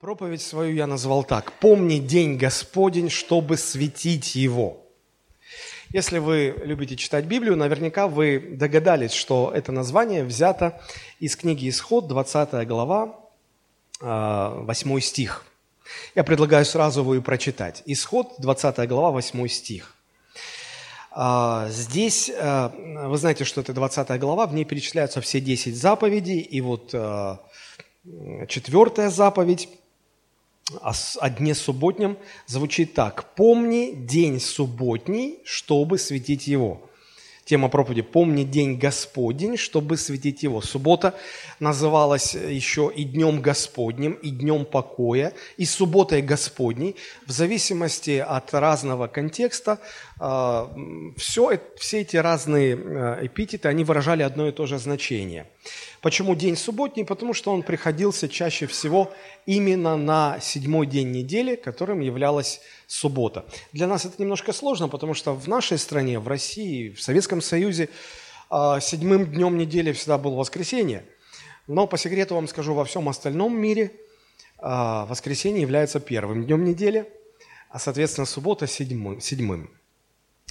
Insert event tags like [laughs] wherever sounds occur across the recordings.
Проповедь свою я назвал так. «Помни день Господень, чтобы светить его». Если вы любите читать Библию, наверняка вы догадались, что это название взято из книги «Исход», 20 глава, 8 а, стих. Я предлагаю сразу его и прочитать. «Исход», 20 глава, 8 стих. А, здесь, а, вы знаете, что это 20 глава, в ней перечисляются все 10 заповедей, и вот четвертая заповедь – о дне субботнем звучит так. «Помни день субботний, чтобы светить его». Тема проповеди «Помни день Господень, чтобы светить его». Суббота называлась еще и днем Господним, и днем покоя, и субботой Господней. В зависимости от разного контекста все, все эти разные а, эпитеты, они выражали одно и то же значение – Почему день субботний? Потому что он приходился чаще всего именно на седьмой день недели, которым являлась суббота. Для нас это немножко сложно, потому что в нашей стране, в России, в Советском Союзе а, седьмым днем недели всегда было воскресенье. Но по секрету вам скажу, во всем остальном мире а, воскресенье является первым днем недели, а, соответственно, суббота седьмым.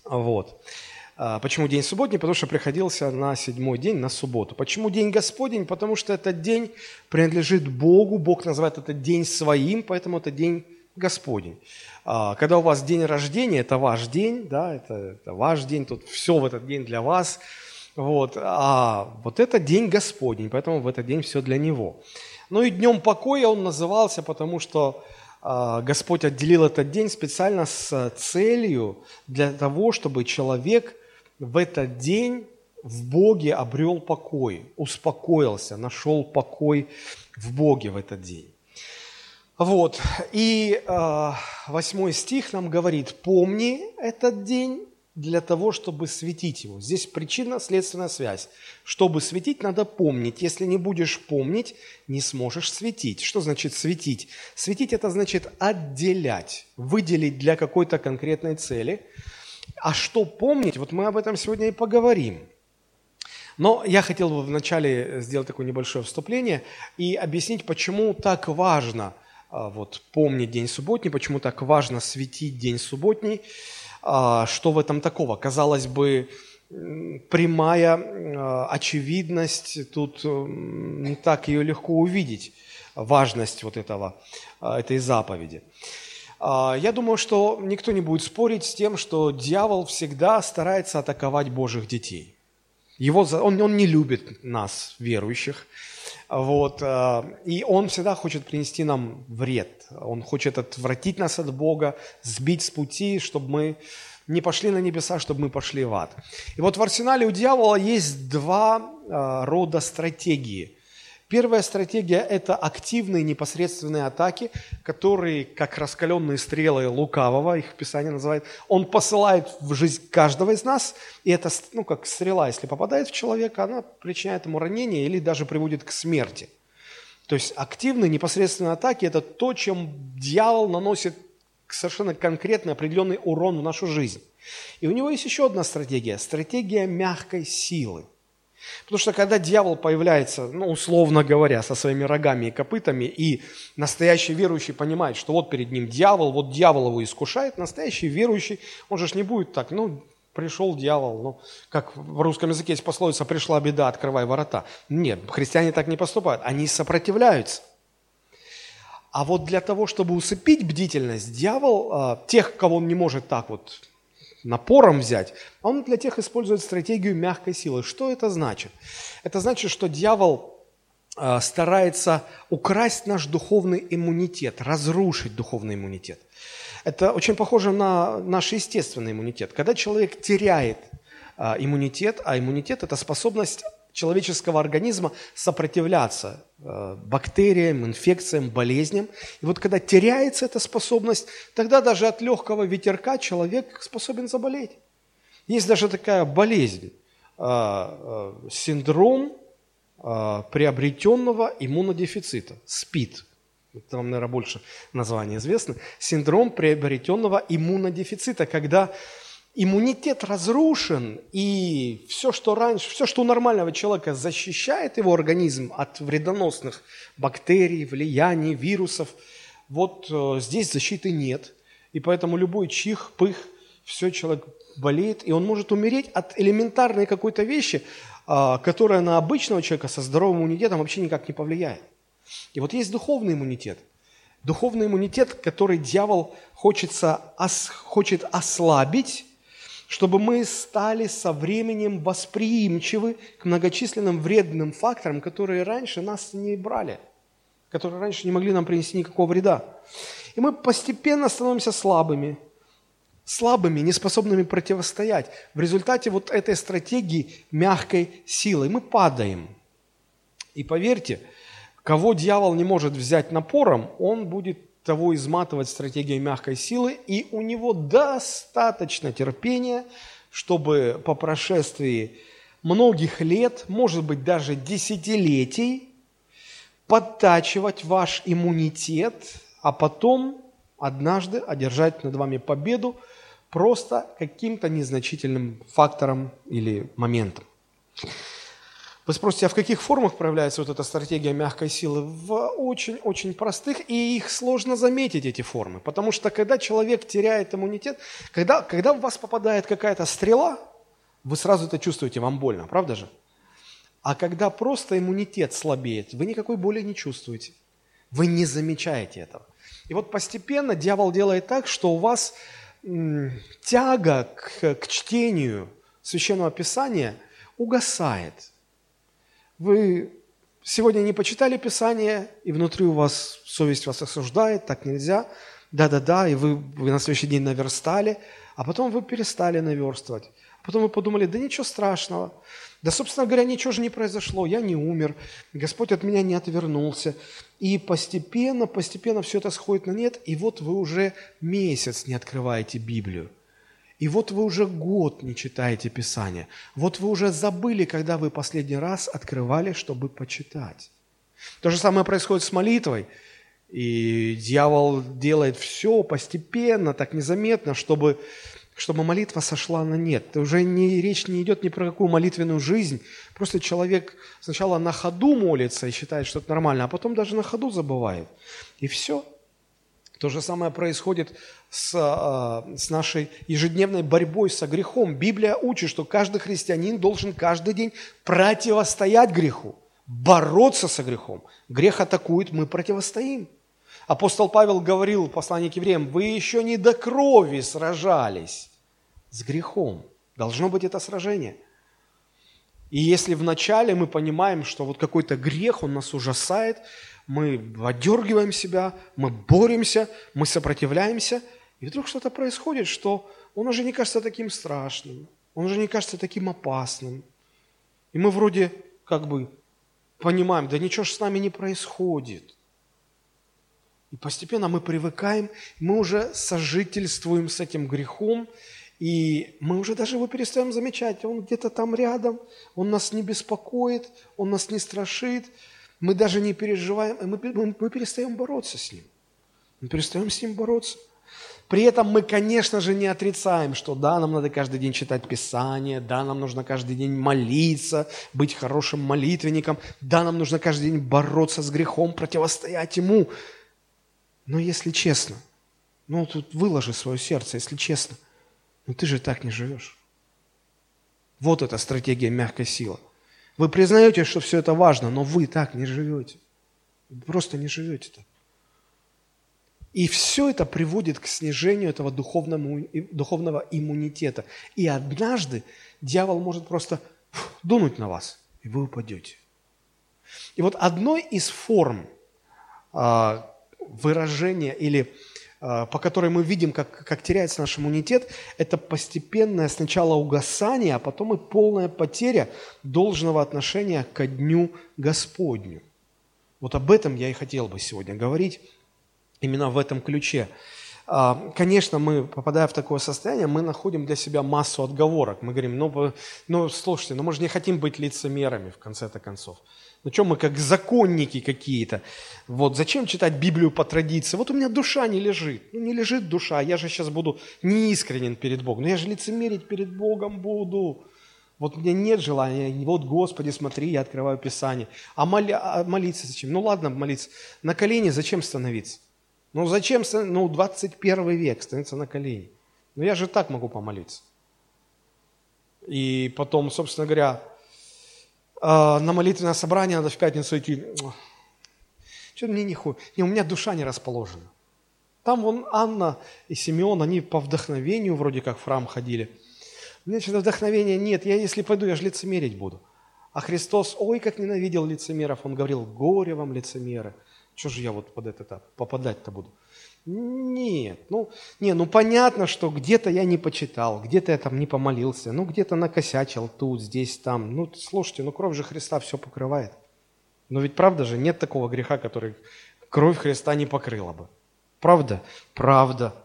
Вот. А, почему день субботний? Потому что приходился на седьмой день, на субботу. Почему день Господень? Потому что этот день принадлежит Богу, Бог называет этот день своим, поэтому это день Господень. А, когда у вас день рождения, это ваш день, да, это, это ваш день, тут все в этот день для вас. Вот. А вот это день Господень, поэтому в этот день все для Него. Ну и днем покоя он назывался, потому что Господь отделил этот день специально с целью для того, чтобы человек в этот день в Боге обрел покой, успокоился, нашел покой в Боге в этот день. Вот, и э, стих нам говорит, помни этот день для того, чтобы светить его. Здесь причинно-следственная связь. Чтобы светить, надо помнить. Если не будешь помнить, не сможешь светить. Что значит светить? Светить – это значит отделять, выделить для какой-то конкретной цели – а что помнить, вот мы об этом сегодня и поговорим. Но я хотел бы вначале сделать такое небольшое вступление и объяснить, почему так важно а, вот, помнить день субботний, почему так важно светить день субботний, что в этом такого. Казалось бы, прямая а, очевидность, тут не так ее легко увидеть, важность вот этого, этой заповеди. А, я думаю, что никто не будет спорить с тем, что дьявол всегда старается атаковать Божьих детей. Его, он, он не любит нас, верующих. Вот, а, и он всегда хочет принести нам вред. Он хочет отвратить нас от Бога, сбить с пути, чтобы мы не пошли на небеса, чтобы мы пошли в ад. И вот в арсенале у дьявола есть два а, рода стратегии – Первая стратегия – это активные непосредственные атаки, которые, как раскаленные стрелы лукавого, их Писание называет, он посылает в жизнь каждого из нас, и это, ну, как стрела, если попадает в человека, она причиняет ему ранение или даже приводит к смерти. То есть активные непосредственные атаки – это то, чем дьявол наносит совершенно конкретный определенный урон в нашу жизнь. И у него есть еще одна стратегия – стратегия мягкой силы – Потому что когда дьявол появляется, ну, условно говоря, со своими рогами и копытами, и настоящий верующий понимает, что вот перед ним дьявол, вот дьявол его искушает, настоящий верующий, он же не будет так, ну, пришел дьявол, ну, как в русском языке есть пословица «пришла беда, открывай ворота». Нет, христиане так не поступают, они сопротивляются. А вот для того, чтобы усыпить бдительность, дьявол, а, тех, кого он не может так вот напором взять, а он для тех использует стратегию мягкой силы. Что это значит? Это значит, что дьявол а, старается украсть наш духовный иммунитет, разрушить духовный иммунитет. Это очень похоже на наш естественный иммунитет. Когда человек теряет а, иммунитет, а иммунитет – это способность человеческого организма сопротивляться э, бактериям, инфекциям, болезням. И вот когда теряется эта способность, тогда даже от легкого ветерка человек способен заболеть. Есть даже такая болезнь, э, э, синдром приобретенного иммунодефицита, СПИД. Это вам, наверное, больше название известно. Синдром приобретенного иммунодефицита, когда иммунитет разрушен, и все, что раньше, все, что у нормального человека защищает его организм от вредоносных бактерий, влияний, вирусов, вот э, здесь защиты нет. И поэтому любой чих, пых, все, человек болеет, и он может умереть от элементарной какой-то вещи, э, которая на обычного человека со здоровым иммунитетом вообще никак не повлияет. И вот есть духовный иммунитет. Духовный иммунитет, который дьявол хочется, ос, хочет ослабить, чтобы мы стали со временем восприимчивы к многочисленным вредным факторам, которые раньше нас не брали, которые раньше не могли нам принести никакого вреда. И мы постепенно становимся слабыми, слабыми, неспособными противостоять. В результате вот этой стратегии мягкой силы мы падаем. И поверьте, кого дьявол не может взять напором, он будет того изматывать стратегией мягкой силы, и у него достаточно терпения, чтобы по прошествии многих лет, может быть даже десятилетий, подтачивать ваш иммунитет, а потом однажды одержать над вами победу просто каким-то незначительным фактором или моментом. Вы спросите, а в каких формах проявляется вот эта стратегия мягкой силы? В очень-очень простых, и их сложно заметить, эти формы. Потому что когда человек теряет иммунитет, когда, когда в вас попадает какая-то стрела, вы сразу это чувствуете, вам больно, правда же? А когда просто иммунитет слабеет, вы никакой боли не чувствуете. Вы не замечаете этого. И вот постепенно дьявол делает так, что у вас тяга к, к чтению Священного Писания угасает – вы сегодня не почитали Писание, и внутри у вас совесть вас осуждает, так нельзя. Да-да-да, и вы, вы на следующий день наверстали, а потом вы перестали наверстывать. Потом вы подумали, да ничего страшного. Да, собственно говоря, ничего же не произошло, я не умер, Господь от меня не отвернулся. И постепенно, постепенно все это сходит на нет, и вот вы уже месяц не открываете Библию. И вот вы уже год не читаете Писание. Вот вы уже забыли, когда вы последний раз открывали, чтобы почитать. То же самое происходит с молитвой. И дьявол делает все постепенно, так незаметно, чтобы, чтобы молитва сошла на нет. Уже не, речь не идет ни про какую молитвенную жизнь. Просто человек сначала на ходу молится и считает, что это нормально, а потом даже на ходу забывает. И все. То же самое происходит с, а, с нашей ежедневной борьбой со грехом. Библия учит, что каждый христианин должен каждый день противостоять греху, бороться со грехом. Грех атакует, мы противостоим. Апостол Павел говорил в послании к евреям, вы еще не до крови сражались с грехом. Должно быть это сражение. И если вначале мы понимаем, что вот какой-то грех, он нас ужасает, мы отдергиваем себя, мы боремся, мы сопротивляемся, и вдруг что-то происходит, что он уже не кажется таким страшным, он уже не кажется таким опасным. И мы вроде как бы понимаем, да ничего же с нами не происходит. И постепенно мы привыкаем, мы уже сожительствуем с этим грехом, и мы уже даже его перестаем замечать. Он где-то там рядом, он нас не беспокоит, он нас не страшит, мы даже не переживаем, мы, мы, мы перестаем бороться с ним. Мы перестаем с ним бороться. При этом мы, конечно же, не отрицаем, что да, нам надо каждый день читать Писание, да, нам нужно каждый день молиться, быть хорошим молитвенником, да, нам нужно каждый день бороться с грехом, противостоять ему. Но если честно, ну тут выложи свое сердце, если честно, ну ты же так не живешь. Вот эта стратегия мягкой силы. Вы признаете, что все это важно, но вы так не живете. Просто не живете так. И все это приводит к снижению этого духовного, духовного иммунитета. И однажды дьявол может просто дунуть на вас, и вы упадете. И вот одной из форм а, выражения или по которой мы видим, как, как теряется наш иммунитет, это постепенное сначала угасание, а потом и полная потеря должного отношения ко Дню Господню. Вот об этом я и хотел бы сегодня говорить, именно в этом ключе. А, конечно, мы, попадая в такое состояние, мы находим для себя массу отговорок. Мы говорим, ну, ну слушайте, ну мы же не хотим быть лицемерами в конце-то концов. Ну что мы как законники какие-то? Вот зачем читать Библию по традиции? Вот у меня душа не лежит. Ну не лежит душа, я же сейчас буду неискренен перед Богом. Но я же лицемерить перед Богом буду. Вот у меня нет желания, вот, Господи, смотри, я открываю Писание. А, моля, а молиться зачем? Ну ладно, молиться. На колени зачем становиться? Ну зачем, ну 21 век становиться на колени? Ну я же так могу помолиться. И потом, собственно говоря, а, на молитвенное собрание надо в пятницу идти. Что мне не хуй? Не, у меня душа не расположена. Там вон Анна и Симеон, они по вдохновению вроде как в храм ходили. У меня что-то вдохновения нет. Я если пойду, я же лицемерить буду. А Христос, ой, как ненавидел лицемеров. Он говорил, горе вам, лицемеры. Что же я вот под это попадать-то буду? Нет, ну, не, ну понятно, что где-то я не почитал, где-то я там не помолился, ну где-то накосячил тут, здесь, там. Ну, слушайте, ну кровь же Христа все покрывает. Но ведь правда же, нет такого греха, который кровь Христа не покрыла бы. Правда? Правда.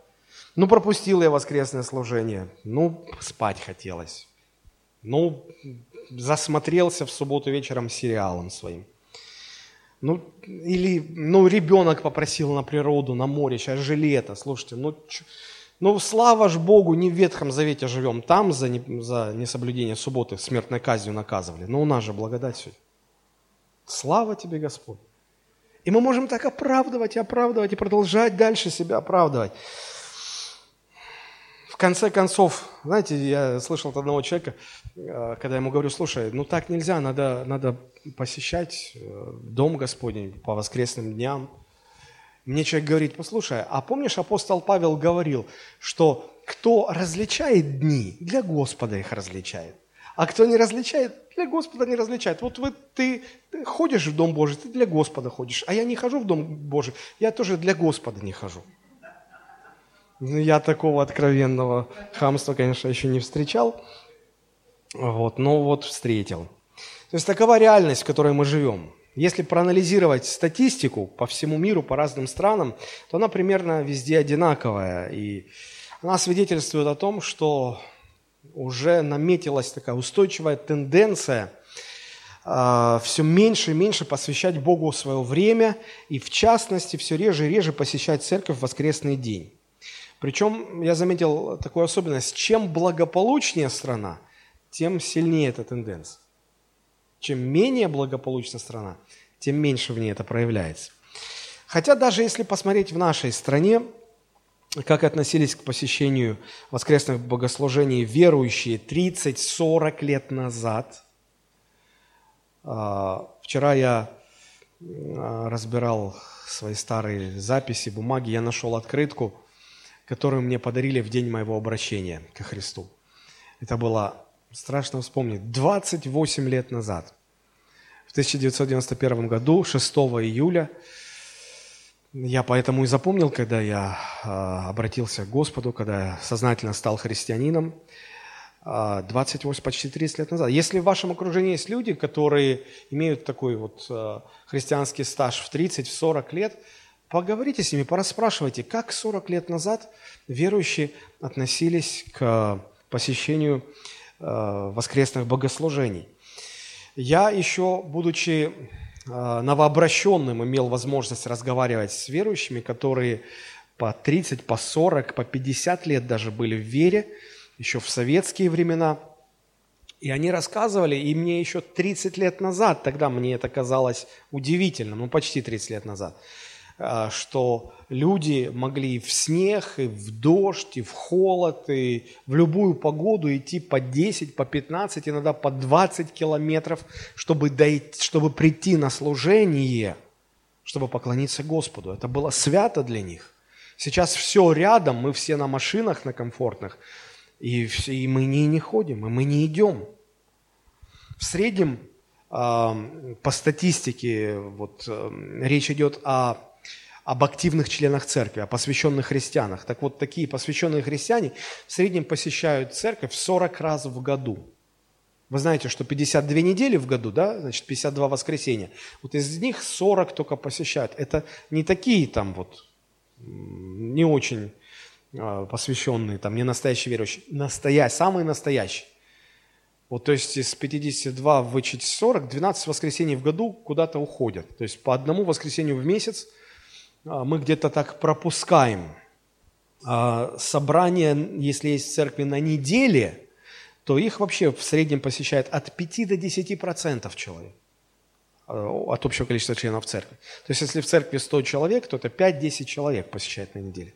Ну, пропустил я воскресное служение. Ну, спать хотелось. Ну, засмотрелся в субботу вечером сериалом своим. Ну, или, ну, ребенок попросил на природу, на море, сейчас же лето, слушайте, ну, ну, слава ж Богу, не в Ветхом Завете живем, там за, не, за несоблюдение субботы смертной казнью наказывали, но у нас же благодать сегодня. Слава тебе, Господь. И мы можем так оправдывать и оправдывать, и продолжать дальше себя оправдывать. В конце концов, знаете, я слышал от одного человека, э, когда я ему говорю, слушай, ну так нельзя, надо, надо посещать э, Дом Господень по воскресным дням. Мне человек говорит, послушай, а помнишь, апостол Павел говорил, что кто различает дни, для Господа их различает. А кто не различает, для Господа не различает. Вот вы, ты, ты ходишь в Дом Божий, ты для Господа ходишь. А я не хожу в Дом Божий, я тоже для Господа не хожу. Ну, я такого откровенного хамства, конечно, еще не встречал. Вот, но вот встретил. То есть такова реальность, в которой мы живем. Если проанализировать статистику по всему миру, по разным странам, то она примерно везде одинаковая. И она свидетельствует о том, что уже наметилась такая устойчивая тенденция э, все меньше и меньше посвящать Богу свое время и, в частности, все реже и реже посещать церковь в воскресный день. Причем я заметил такую особенность, чем благополучнее страна, тем сильнее эта тенденция. Чем менее благополучна страна, тем меньше в ней это проявляется. Хотя даже если посмотреть в нашей стране, как относились к посещению воскресных богослужений верующие 30-40 лет назад. А, вчера я а, разбирал свои старые записи, бумаги, я нашел открытку – которую мне подарили в день моего обращения ко Христу. Это было страшно вспомнить. 28 лет назад, в 1991 году, 6 июля, я поэтому и запомнил, когда я э, обратился к Господу, когда я сознательно стал христианином, э, а, 28, почти 30 лет назад. Если в вашем окружении есть люди, которые имеют такой вот э, христианский стаж в 30-40 лет, Поговорите с ними, пораспрашивайте, как 40 лет назад верующие относились к посещению э, воскресных богослужений. Я еще, будучи э, новообращенным, имел возможность разговаривать с верующими, которые по 30, по 40, по 50 лет даже были в вере, еще в советские времена. И они рассказывали, и мне еще 30 лет назад, тогда мне это казалось удивительным, ну почти 30 лет назад – что люди могли в снег, и в дождь, и в холод, и в любую погоду идти по 10, по 15, иногда по 20 километров, чтобы, дойти, чтобы прийти на служение, чтобы поклониться Господу. Это было свято для них. Сейчас все рядом, мы все на машинах, на комфортных, и, и мы не, не ходим, и мы не идем. В среднем по статистике вот, речь идет о об активных членах церкви, о посвященных христианах. Так вот, такие посвященные христиане в среднем посещают церковь 40 раз в году. Вы знаете, что 52 недели в году, да, значит, 52 воскресенья. Вот из них 40 только посещают. Это не такие там вот, не очень а, посвященные, там, не настоящие верующие, настоящие, самые настоящие. Вот, то есть из 52 вычесть 40, 12 воскресений в году куда-то уходят. То есть по одному воскресению в месяц мы где-то так пропускаем. А собрание, если есть церкви на неделе, то их вообще в среднем посещает от 5 до 10 процентов человек а, от общего количества членов церкви. То есть если в церкви 100 человек, то это 5-10 человек посещает на неделе.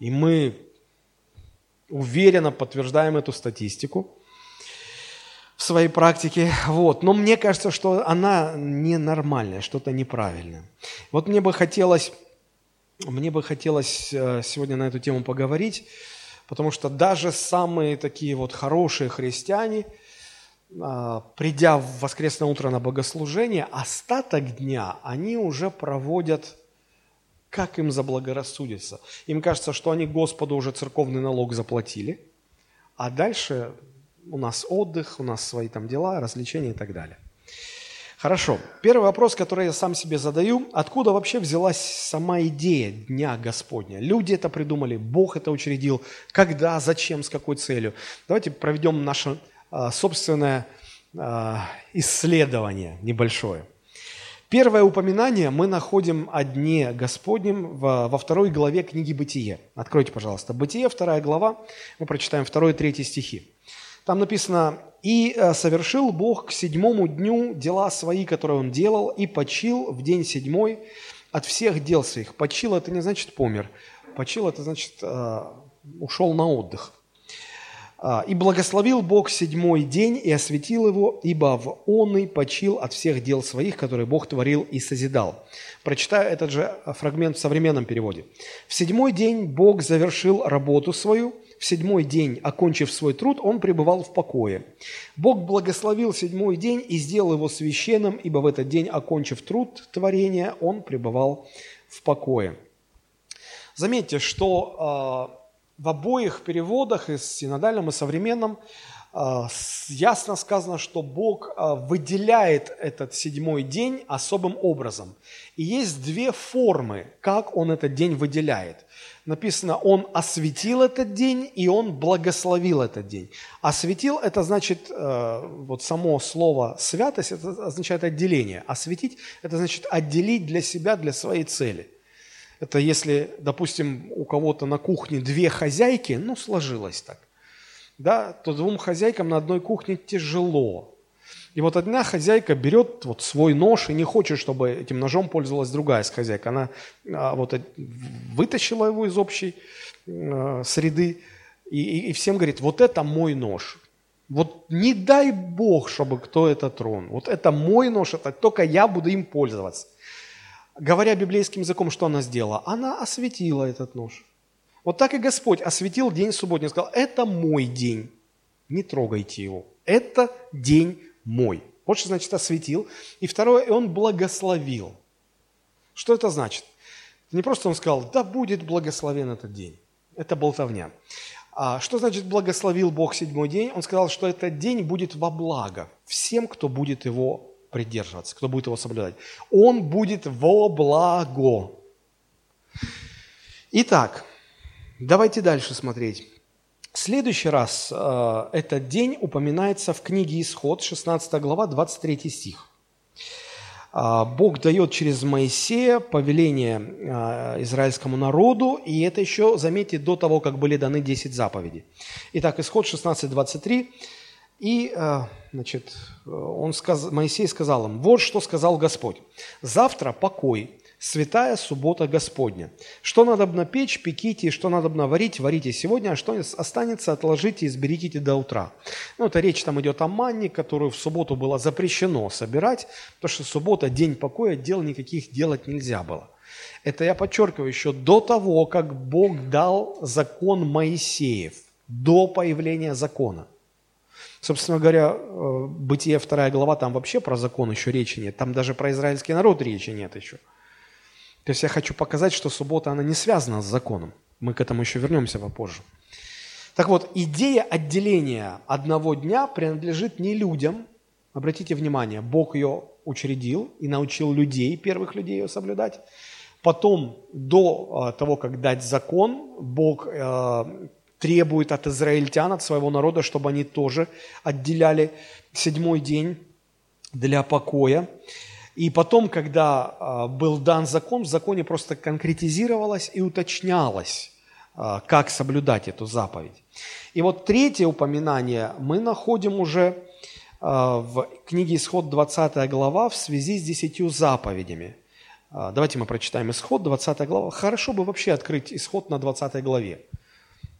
И мы уверенно подтверждаем эту статистику в своей практике. Вот. Но мне кажется, что она ненормальная, что-то неправильное. Вот мне бы хотелось, мне бы хотелось э, сегодня на эту тему поговорить, потому что даже самые такие вот хорошие христиане, а, придя в воскресное утро на богослужение, остаток дня они уже проводят как им заблагорассудится. Им кажется, что они Господу уже церковный налог заплатили, а дальше у нас отдых, у нас свои там дела, развлечения и так далее. Хорошо. Первый вопрос, который я сам себе задаю, откуда вообще взялась сама идея Дня Господня? Люди это придумали, Бог это учредил, когда, зачем, с какой целью? Давайте проведем наше а, собственное а, исследование небольшое. Первое упоминание мы находим о Дне Господнем во второй главе книги «Бытие». Откройте, пожалуйста. «Бытие», вторая глава, мы прочитаем второй и третий стихи. Там написано, «И э, совершил Бог к седьмому дню дела свои, которые Он делал, и почил в день седьмой от всех дел своих». Почил – это не значит помер. Почил – это значит э, ушел на отдых. «А, «И благословил Бог седьмой день и осветил его, ибо в он и почил от всех дел своих, которые Бог творил и созидал». Прочитаю этот же фрагмент в современном переводе. «В седьмой день Бог завершил работу свою, седьмой день, окончив свой труд, он пребывал в покое. Бог благословил седьмой день и сделал его священным, ибо в этот день, окончив труд творения, он пребывал в покое. Заметьте, что э, в обоих переводах, и синодальном, и современном, э, ясно сказано, что Бог э, выделяет этот седьмой день особым образом. И есть две формы, как Он этот день выделяет написано, он осветил этот день, и он благословил этот день. Осветил – это значит, э, вот само слово «святость» – это означает отделение. Осветить – это значит отделить для себя, для своей цели. Это если, допустим, у кого-то на кухне две хозяйки, ну, сложилось так, да, то двум хозяйкам на одной кухне тяжело. И вот одна хозяйка берет вот свой нож и не хочет, чтобы этим ножом пользовалась другая хозяйка. Она а, вот вытащила его из общей а, среды и, и, и всем говорит, вот это мой нож. Вот не дай Бог, чтобы кто это тронул. Вот это мой нож, это только я буду им пользоваться. Говоря библейским языком, что она сделала? Она осветила этот нож. Вот так и Господь осветил день субботний. Сказал, это мой день, не трогайте его. Это день мой. Вот что значит осветил. И второе, он благословил. Что это значит? Не просто он сказал, да будет благословен этот день. Это болтовня. А что значит благословил Бог седьмой день? Он сказал, что этот день будет во благо всем, кто будет его придерживаться, кто будет его соблюдать. Он будет во благо. Итак, давайте дальше смотреть. Следующий раз э, этот день упоминается в книге Исход, 16 глава, 23 стих. Э, Бог дает через Моисея повеление э, израильскому народу, и это еще, заметьте, до того, как были даны 10 заповедей. Итак, Исход 16, 23. И, э, значит, он сказ... Моисей сказал им, вот что сказал Господь. Завтра покой, святая суббота Господня. Что надо на печь, пеките, что надо на варить, варите сегодня, а что останется, отложите и сберегите до утра. Ну, это речь там идет о манне, которую в субботу было запрещено собирать, потому что суббота – день покоя, дел никаких делать нельзя было. Это я подчеркиваю еще до того, как Бог дал закон Моисеев, до появления закона. Собственно говоря, э, Бытие 2 глава, там вообще про закон еще речи нет. Там даже про израильский народ речи нет еще. То есть я хочу показать, что суббота, она не связана с законом. Мы к этому еще вернемся попозже. Так вот, идея отделения одного дня принадлежит не людям. Обратите внимание, Бог ее учредил и научил людей, первых людей ее соблюдать. Потом, до того, как дать закон, Бог требует от израильтян, от своего народа, чтобы они тоже отделяли седьмой день для покоя. И потом, когда а, был дан закон, в законе просто конкретизировалось и уточнялось, а, как соблюдать эту заповедь. И вот третье упоминание мы находим уже а, в книге Исход 20 глава в связи с десятью заповедями. Давайте мы прочитаем Исход 20 глава. Хорошо бы вообще открыть Исход на 20 главе.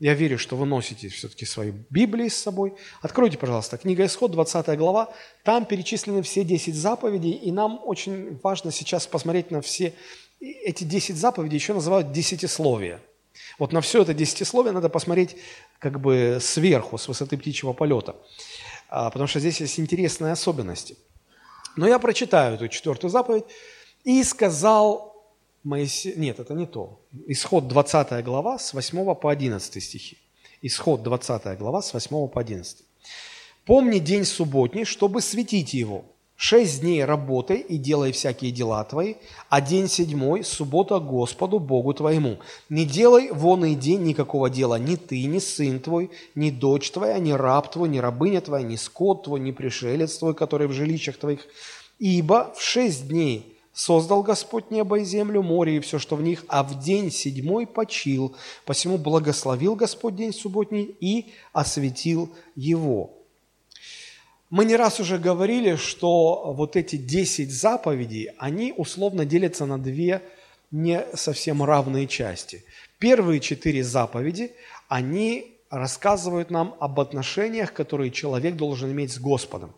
Я верю, что вы носите все-таки свои Библии с собой. Откройте, пожалуйста, книга Исход, 20 глава. Там перечислены все 10 заповедей, и нам очень важно сейчас посмотреть на все эти 10 заповедей, еще называют десятисловие. Вот на все это десятисловие надо посмотреть как бы сверху, с высоты птичьего полета, а, потому что здесь есть интересные особенности. Но я прочитаю эту четвертую заповедь. «И сказал Моисей... Нет, это не то. Исход 20 глава с 8 по 11 стихи. Исход 20 глава с 8 по 11. «Помни день субботний, чтобы светить его. Шесть дней работай и делай всякие дела твои, а день седьмой – суббота Господу Богу твоему. Не делай вон и день никакого дела ни ты, ни сын твой, ни дочь твоя, ни раб твой, ни рабыня твоя, ни скот твой, ни пришелец твой, который в жилищах твоих. Ибо в шесть дней Создал Господь небо и землю, море и все, что в них, а в день седьмой почил. Посему благословил Господь день субботний и осветил его. Мы не раз уже говорили, что вот эти десять заповедей, они условно делятся на две не совсем равные части. Первые четыре заповеди, они рассказывают нам об отношениях, которые человек должен иметь с Господом.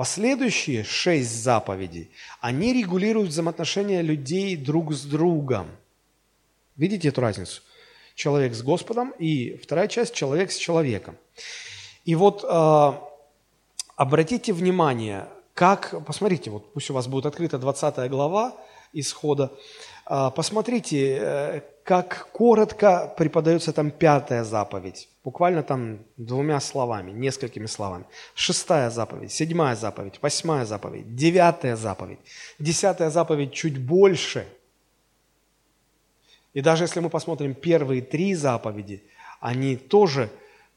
Последующие шесть заповедей, они регулируют взаимоотношения людей друг с другом. Видите эту разницу? Человек с Господом и вторая часть – человек с человеком. И вот э, обратите внимание, как, посмотрите, вот пусть у вас будет открыта 20 глава исхода, посмотрите, э, как коротко преподается там пятая заповедь. Буквально там двумя словами, несколькими словами. Шестая заповедь, седьмая заповедь, восьмая заповедь, девятая заповедь, десятая заповедь чуть больше. И даже если мы посмотрим первые три заповеди, они тоже,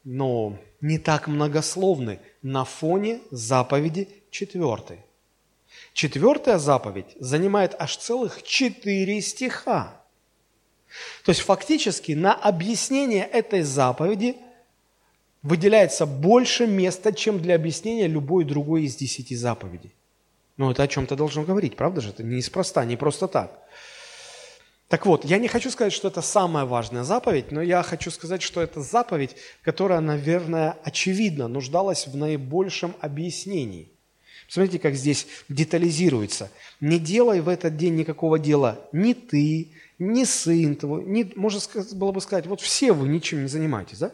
но не так многословны на фоне заповеди четвертой. Четвертая заповедь занимает аж целых четыре стиха. То есть фактически на объяснение этой заповеди выделяется больше места, чем для объяснения любой другой из десяти заповедей. Но это о чем-то должно говорить, правда же? Это неспроста, не просто так. Так вот, я не хочу сказать, что это самая важная заповедь, но я хочу сказать, что это заповедь, которая, наверное, очевидно нуждалась в наибольшем объяснении. Смотрите, как здесь детализируется. «Не делай в этот день никакого дела ни ты, ни сын твой, ни, можно было бы сказать, вот все вы ничем не занимаетесь, да?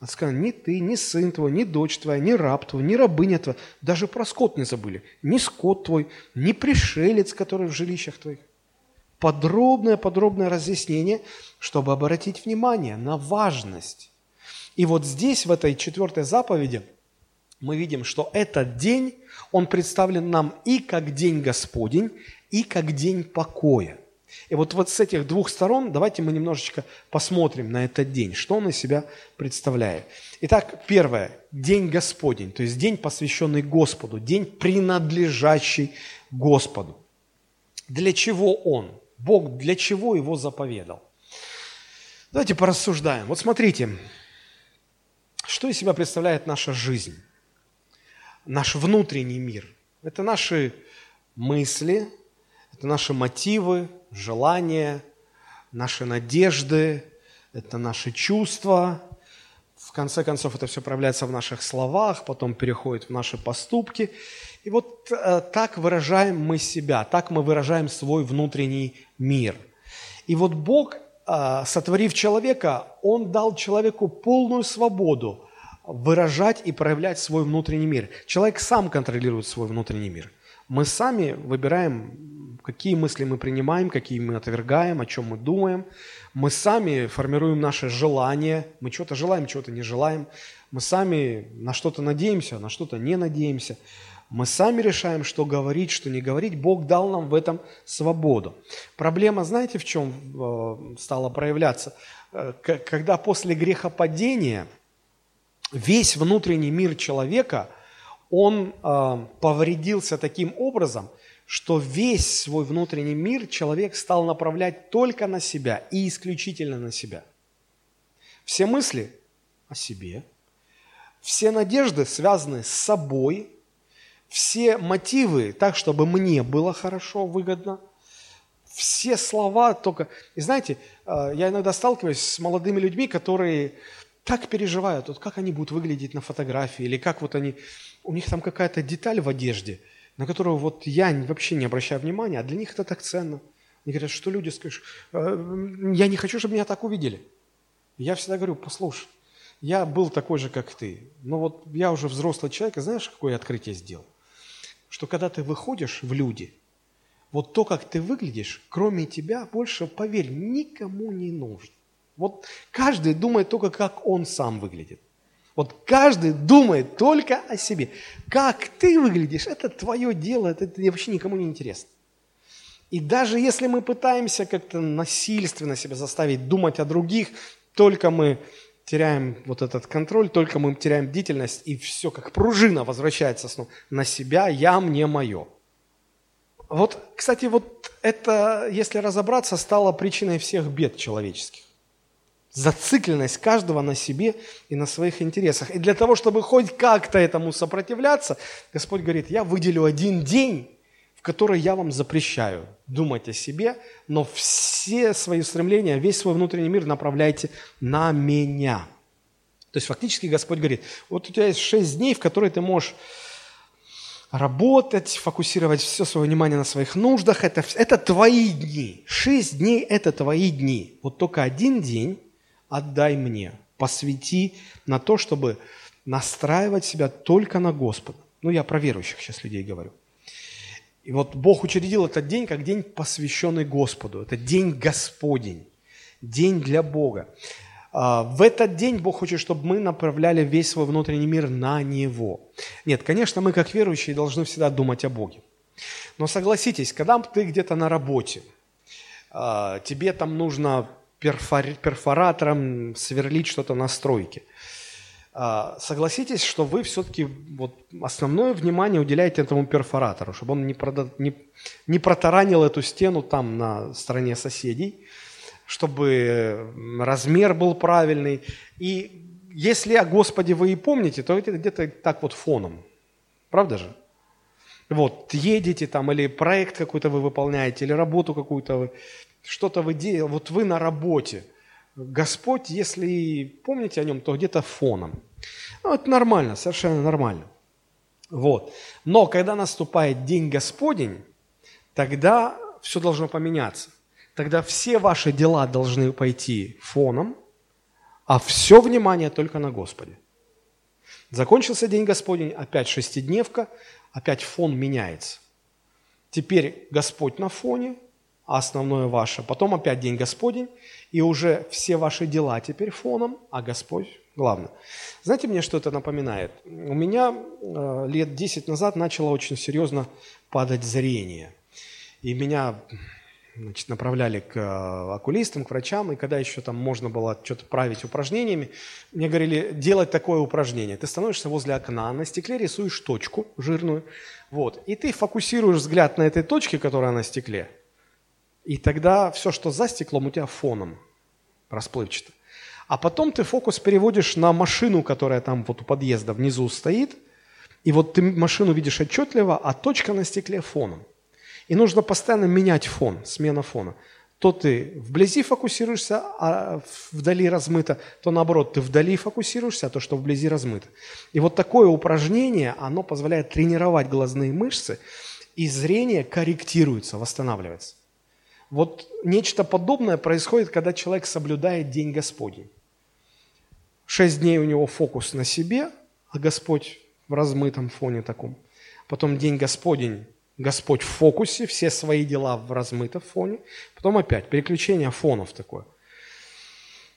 А сказано, ни ты, ни сын твой, ни дочь твоя, ни раб твой, ни рабыня твоя, даже про скот не забыли, ни скот твой, ни пришелец, который в жилищах твоих. Подробное, подробное разъяснение, чтобы обратить внимание на важность. И вот здесь, в этой четвертой заповеди, мы видим, что этот день, он представлен нам и как день Господень, и как день покоя. И вот, вот с этих двух сторон давайте мы немножечко посмотрим на этот день, что он из себя представляет. Итак, первое, день Господень, то есть день, посвященный Господу, день, принадлежащий Господу. Для чего он? Бог для чего его заповедал? Давайте порассуждаем. Вот смотрите, что из себя представляет наша жизнь, наш внутренний мир. Это наши мысли, это наши мотивы, желания, наши надежды, это наши чувства. В конце концов, это все проявляется в наших словах, потом переходит в наши поступки. И вот э, так выражаем мы себя, так мы выражаем свой внутренний мир. И вот Бог, э, сотворив человека, Он дал человеку полную свободу выражать и проявлять свой внутренний мир. Человек сам контролирует свой внутренний мир. Мы сами выбираем какие мысли мы принимаем, какие мы отвергаем, о чем мы думаем. Мы сами формируем наши желания, мы что-то желаем, чего-то не желаем. Мы сами на что-то надеемся, на что-то не надеемся. Мы сами решаем, что говорить, что не говорить. Бог дал нам в этом свободу. Проблема, знаете, в чем э, стала проявляться? Э, когда после грехопадения весь внутренний мир человека, он э, повредился таким образом, что весь свой внутренний мир человек стал направлять только на себя и исключительно на себя. Все мысли о себе, все надежды связаны с собой, все мотивы так, чтобы мне было хорошо, выгодно, все слова только... И знаете, э, я иногда сталкиваюсь с молодыми людьми, которые так переживают, вот как они будут выглядеть на фотографии, или как вот они... У них там какая-то деталь в одежде, на которую вот я вообще не обращаю внимания, а для них это так ценно. Они говорят, что люди скажут, «Э, я не хочу, чтобы меня так увидели. Я всегда говорю, послушай, я был такой же, как ты, но вот я уже взрослый человек, и знаешь, какое открытие сделал? что когда ты выходишь в люди, вот то, как ты выглядишь, кроме тебя, больше, поверь, никому не нужно. Вот каждый думает только, как он сам выглядит. Вот каждый думает только о себе. Как ты выглядишь, это твое дело, это, это вообще никому не интересно. И даже если мы пытаемся как-то насильственно себя заставить думать о других, только мы теряем вот этот контроль, только мы теряем бдительность, и все как пружина возвращается снова на себя, я, мне, мое. Вот, кстати, вот это, если разобраться, стало причиной всех бед человеческих. Зацикленность каждого на себе и на своих интересах. И для того, чтобы хоть как-то этому сопротивляться, Господь говорит, я выделю один день, в который я вам запрещаю думать о себе, но все свои стремления, весь свой внутренний мир направляйте на меня. То есть фактически Господь говорит, вот у тебя есть шесть дней, в которые ты можешь работать, фокусировать все свое внимание на своих нуждах. Это, это твои дни. Шесть дней – это твои дни. Вот только один день отдай мне, посвяти на то, чтобы настраивать себя только на Господа. Ну, я про верующих сейчас людей говорю. И вот Бог учредил этот день как день, посвященный Господу. Это день Господень, день для Бога. А, в этот день Бог хочет, чтобы мы направляли весь свой внутренний мир на Него. Нет, конечно, мы как верующие должны всегда думать о Боге. Но согласитесь, когда ты где-то на работе, а, тебе там нужно перфоратором сверлить что-то на стройке – а, согласитесь, что вы все-таки вот основное внимание уделяете этому перфоратору, чтобы он не, прода, не, не протаранил эту стену там на стороне соседей, чтобы размер был правильный. И если о Господе вы и помните, то это где-то так вот фоном. Правда же? Вот, едете там, или проект какой-то вы выполняете, или работу какую-то вы, что-то вы делаете, вот вы на работе – Господь, если помните о нем, то где-то фоном. Ну, это нормально, совершенно нормально. Вот. Но когда наступает День Господень, тогда все должно поменяться. Тогда все ваши дела должны пойти фоном, а все внимание только на Господе. Закончился День Господень, опять шестидневка, опять фон меняется. Теперь Господь на фоне, основное ваше. Потом опять День Господень, и уже все ваши дела теперь фоном, а Господь главное. Знаете, мне что это напоминает? У меня э, лет 10 назад начало очень серьезно падать зрение. И меня значит, направляли к э, окулистам, к врачам, и когда еще там можно было что-то править упражнениями, мне говорили, делать такое упражнение. Ты становишься возле окна, на стекле рисуешь точку жирную, вот, и ты фокусируешь взгляд на этой точке, которая на стекле – и тогда все, что за стеклом, у тебя фоном расплывчато. А потом ты фокус переводишь на машину, которая там вот у подъезда внизу стоит, и вот ты машину видишь отчетливо, а точка на стекле фоном. И нужно постоянно менять фон, смена фона. То ты вблизи фокусируешься, а вдали размыто, то наоборот, ты вдали фокусируешься, а то, что вблизи размыто. И вот такое упражнение, оно позволяет тренировать глазные мышцы, и зрение корректируется, восстанавливается. Вот нечто подобное происходит, когда человек соблюдает День Господень. Шесть дней у него фокус на себе, а Господь в размытом фоне таком. Потом День Господень, Господь в фокусе, все свои дела в размытом фоне. Потом опять переключение фонов такое.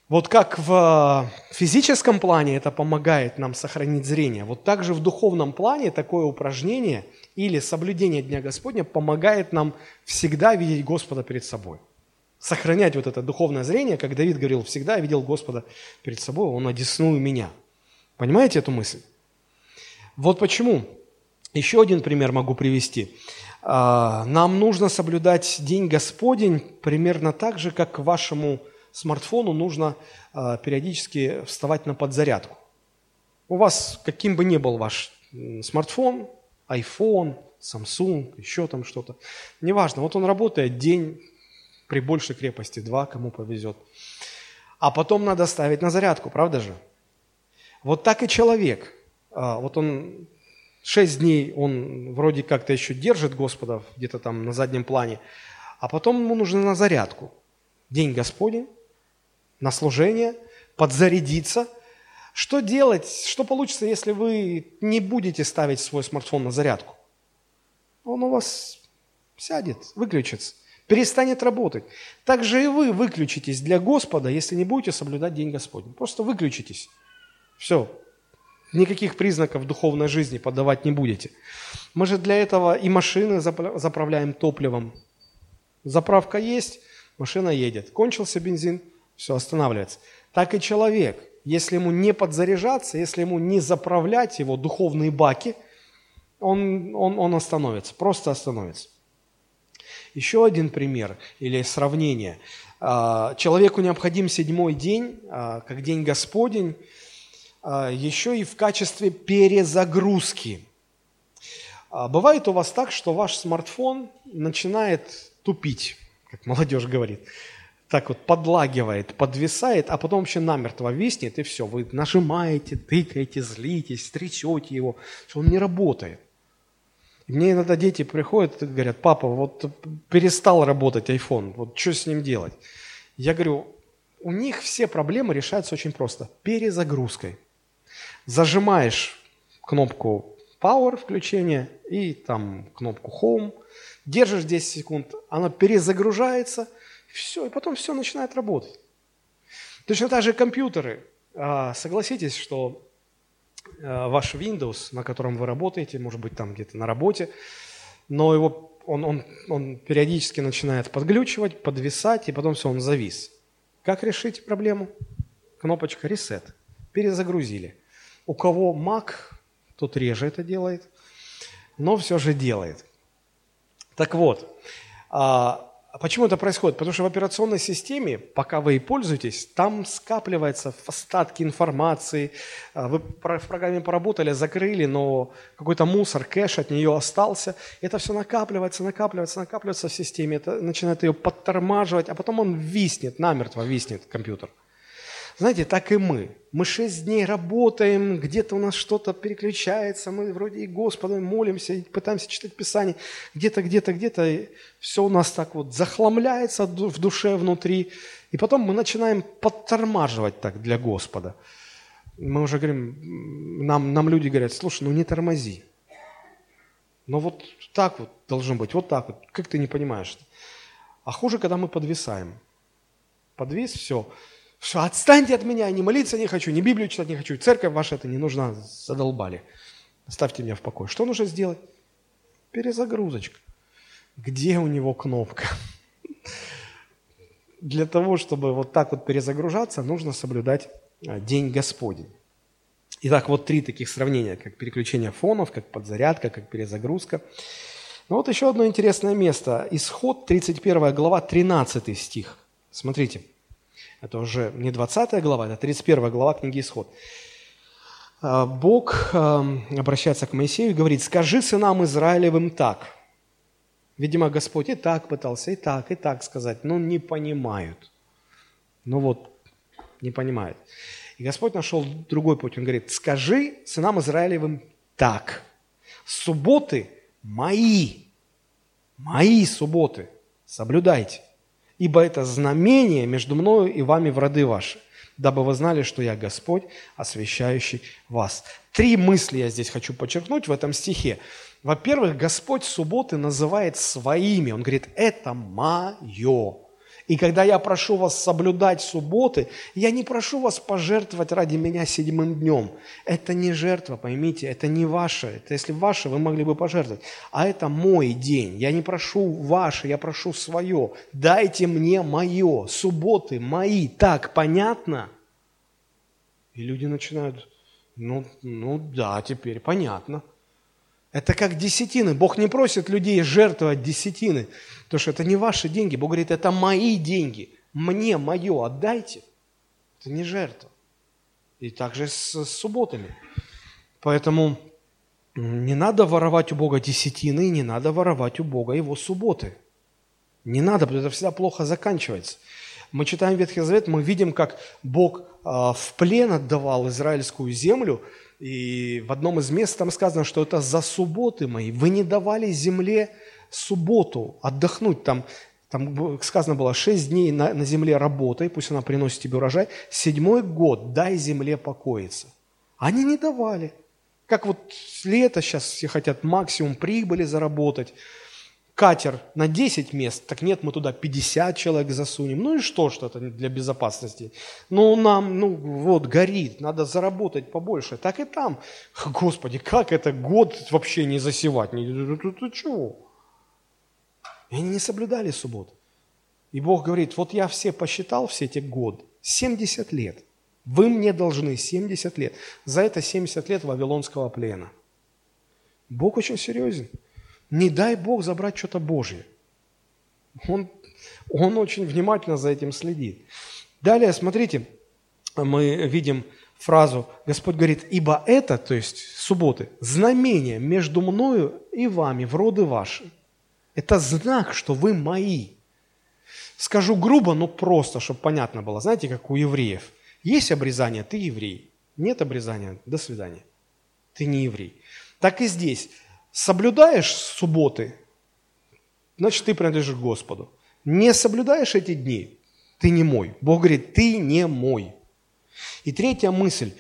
Вот как в физическом плане это помогает нам сохранить зрение, вот также в духовном плане такое упражнение или соблюдение Дня Господня помогает нам всегда видеть Господа перед собой. Сохранять вот это духовное зрение, как Давид говорил, всегда видел Господа перед собой, Он одесную меня. Понимаете эту мысль? Вот почему. Еще один пример могу привести. А, нам нужно соблюдать День Господень примерно так же, как вашему смартфону нужно а, периодически вставать на подзарядку. У вас, каким бы ни был ваш смартфон, iPhone, Samsung, еще там что-то, неважно, вот он работает день при большей крепости, два, кому повезет. А потом надо ставить на зарядку, правда же? Вот так и человек. А, вот он шесть дней, он вроде как-то еще держит Господа где-то там на заднем плане, а потом ему нужно на зарядку. День Господень, на служение, подзарядиться. Что делать, что получится, если вы не будете ставить свой смартфон на зарядку? Он у вас сядет, выключится, перестанет работать. Так же и вы выключитесь для Господа, если не будете соблюдать День Господень. Просто выключитесь. Все. Никаких признаков духовной жизни подавать не будете. Мы же для этого и машины заправляем топливом. Заправка есть, машина едет. Кончился бензин – все останавливается. Так и человек, если ему не подзаряжаться, если ему не заправлять его духовные баки, он, он, он остановится, просто остановится. Еще один пример или сравнение. А, человеку необходим седьмой день, а, как день Господень, а, еще и в качестве перезагрузки. Бывает у вас так, что ваш смартфон начинает тупить, как молодежь говорит так вот подлагивает, подвисает, а потом вообще намертво виснет, и все. Вы нажимаете, тыкаете, злитесь, трясете его, что он не работает. И мне иногда дети приходят и говорят, папа, вот перестал работать iPhone, вот что с ним делать? Я говорю, у них все проблемы решаются очень просто. Перезагрузкой. Зажимаешь кнопку Power включения и там кнопку Home, держишь 10 секунд, она перезагружается – все, и потом все начинает работать. Точно так же компьютеры. А, согласитесь, что а, ваш Windows, на котором вы работаете, может быть, там где-то на работе, но его, он, он, он периодически начинает подглючивать, подвисать, и потом все, он завис. Как решить проблему? Кнопочка «Reset». Перезагрузили. У кого Mac, тот реже это делает, но все же делает. Так вот, а почему это происходит? Потому что в операционной системе, пока вы и пользуетесь, там скапливаются остатки информации. А, вы в программе поработали, закрыли, но какой-то мусор, кэш от нее остался. Это все накапливается, накапливается, накапливается в системе. Это начинает ее подтормаживать, а потом он виснет, намертво виснет компьютер. Знаете, так и мы. Мы шесть дней работаем, где-то у нас что-то переключается, мы вроде и Господу молимся, и пытаемся читать Писание, где-то, где-то, где-то все у нас так вот захламляется в душе внутри, и потом мы начинаем подтормаживать так для Господа. Мы уже говорим, нам, нам люди говорят, слушай, ну не тормози. Но вот так вот должно быть, вот так вот. Как ты не понимаешь? А хуже, когда мы подвисаем. Подвис, все. Все, отстаньте от меня, не молиться не хочу, ни Библию читать не хочу, церковь ваша это не нужна, задолбали. Оставьте меня в покое. Что нужно сделать? Перезагрузочка. Где у него кнопка? [laughs] Для того, чтобы вот так вот перезагружаться, нужно соблюдать а, День Господень. Итак, вот три таких сравнения, как переключение фонов, как подзарядка, как перезагрузка. Ну вот еще одно интересное место. Исход, 31 глава, 13 стих. Смотрите. Это уже не 20 глава, это 31 глава книги Исход. А, Бог эм, обращается к Моисею и говорит, скажи сынам Израилевым так. Видимо, Господь и так пытался, и так, и так сказать, но не понимают. Ну вот, не понимают. И Господь нашел другой путь. Он говорит, скажи сынам Израилевым так. Субботы мои, мои субботы, соблюдайте ибо это знамение между мною и вами в роды ваши, дабы вы знали, что я Господь, освящающий вас». Три мысли я здесь хочу подчеркнуть в этом стихе. Во-первых, Господь субботы называет своими. Он говорит, это мое, И когда я прошу вас соблюдать субботы, я не прошу вас пожертвовать ради меня седьмым днем. Это не жертва, поймите, это не ваше. Это если ваше, вы могли бы пожертвовать. А это мой день. Я не прошу ваше, я прошу свое. Дайте мне мое. Субботы мои. Так, понятно? И люди начинают, ну, ну да, теперь понятно. Это как десятины. Бог не просит людей жертвовать десятины, потому что это не ваши деньги. Бог говорит, это мои деньги. Мне мое отдайте. Это не жертва. И также с, с субботами. Поэтому не надо воровать у Бога десятины, не надо воровать у Бога его субботы. Не надо, потому что это всегда плохо заканчивается. Мы читаем Ветхий Завет, мы видим, как Бог а, в плен отдавал израильскую землю – и в одном из мест там сказано, что это за субботы мои. Вы не давали земле субботу отдохнуть. Там, там сказано было, шесть дней на, на земле работай, пусть она приносит тебе урожай. Седьмой год дай земле покоиться. Они не давали. Как вот лето сейчас все хотят максимум прибыли заработать катер на 10 мест, так нет, мы туда 50 человек засунем. Ну и что, что это для безопасности? Ну нам, ну вот, горит, надо заработать побольше. Так и там. [laughs] Господи, как это год вообще не засевать? Ты, ты, ты чего? И они не соблюдали субботу. И Бог говорит, вот я все посчитал, все эти годы, 70 лет. Вы мне должны 70 лет. За это 70 лет вавилонского плена. Бог очень серьезен. Не дай Бог забрать что-то Божье. Он, он очень внимательно за этим следит. Далее, смотрите, мы видим фразу, Господь говорит, «Ибо это, то есть субботы, знамение между мною и вами в роды ваши». Это знак, что вы мои. Скажу грубо, но просто, чтобы понятно было. Знаете, как у евреев. Есть обрезание, ты еврей. Нет обрезания, до свидания. Ты не еврей. Так и здесь соблюдаешь субботы, значит, ты принадлежишь Господу. Не соблюдаешь эти дни, ты не мой. Бог говорит, ты не мой. И третья мысль.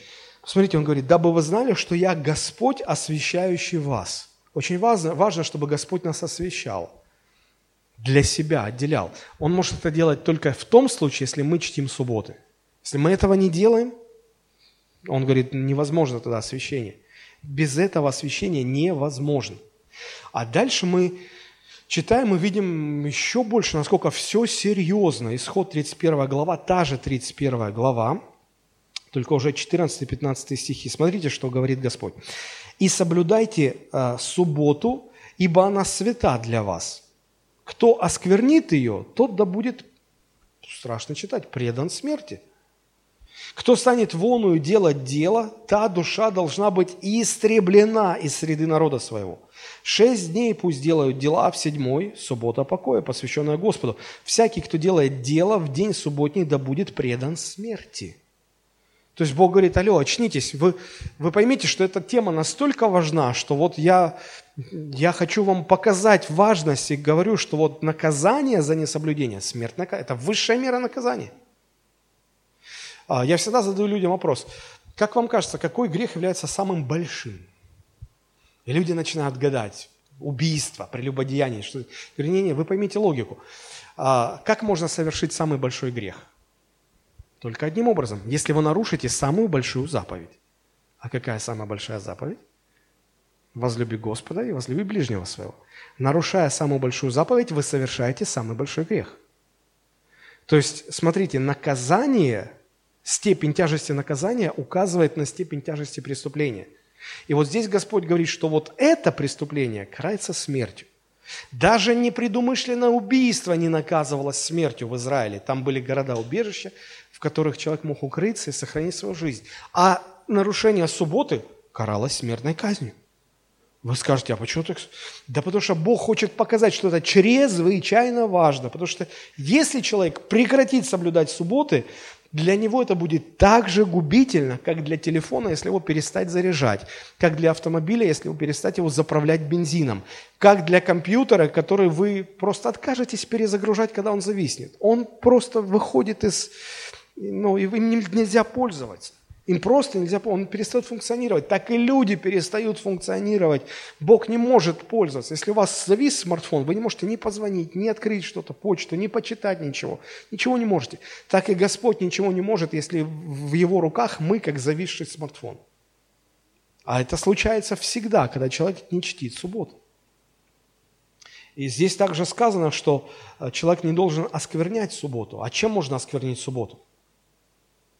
Смотрите, он говорит, дабы вы знали, что я Господь, освящающий вас. Очень важно, важно, чтобы Господь нас освящал. Для себя отделял. Он может это делать только в том случае, если мы чтим субботы. Если мы этого не делаем, он говорит, невозможно тогда освящение. Без этого освящения невозможно. А дальше мы читаем и видим еще больше, насколько все серьезно. Исход 31 глава, та же 31 глава, только уже 14-15 стихи. Смотрите, что говорит Господь. «И соблюдайте э, субботу, ибо она свята для вас. Кто осквернит ее, тот да будет, страшно читать, предан смерти». Кто станет воную делать дело, та душа должна быть истреблена из среды народа своего. Шесть дней пусть делают дела, в седьмой – суббота покоя, посвященная Господу. Всякий, кто делает дело в день субботний, да будет предан смерти. То есть Бог говорит, алло, очнитесь, вы, вы поймите, что эта тема настолько важна, что вот я, я хочу вам показать важность и говорю, что вот наказание за несоблюдение, смерть, это высшая мера наказания – я всегда задаю людям вопрос, как вам кажется, какой грех является самым большим? И люди начинают гадать, убийство, прелюбодеяние. Что... Я говорю, не, не, вы поймите логику. А, как можно совершить самый большой грех? Только одним образом, если вы нарушите самую большую заповедь. А какая самая большая заповедь? Возлюби Господа и возлюби ближнего своего. Нарушая самую большую заповедь, вы совершаете самый большой грех. То есть, смотрите, наказание степень тяжести наказания указывает на степень тяжести преступления. И вот здесь Господь говорит, что вот это преступление карается смертью. Даже непредумышленное убийство не наказывалось смертью в Израиле. Там были города-убежища, в которых человек мог укрыться и сохранить свою жизнь. А нарушение субботы каралось смертной казнью. Вы скажете, а почему так? Да потому что Бог хочет показать, что это чрезвычайно важно. Потому что если человек прекратит соблюдать субботы, для него это будет так же губительно, как для телефона, если его перестать заряжать, как для автомобиля, если его перестать его заправлять бензином, как для компьютера, который вы просто откажетесь перезагружать, когда он зависнет. Он просто выходит из... Ну, им нельзя пользоваться. Им просто нельзя, он перестает функционировать. Так и люди перестают функционировать. Бог не может пользоваться. Если у вас завис смартфон, вы не можете ни позвонить, ни открыть что-то, почту, ни почитать ничего. Ничего не можете. Так и Господь ничего не может, если в Его руках мы, как зависший смартфон. А это случается всегда, когда человек не чтит субботу. И здесь также сказано, что э, человек не должен осквернять субботу. А чем можно осквернить субботу?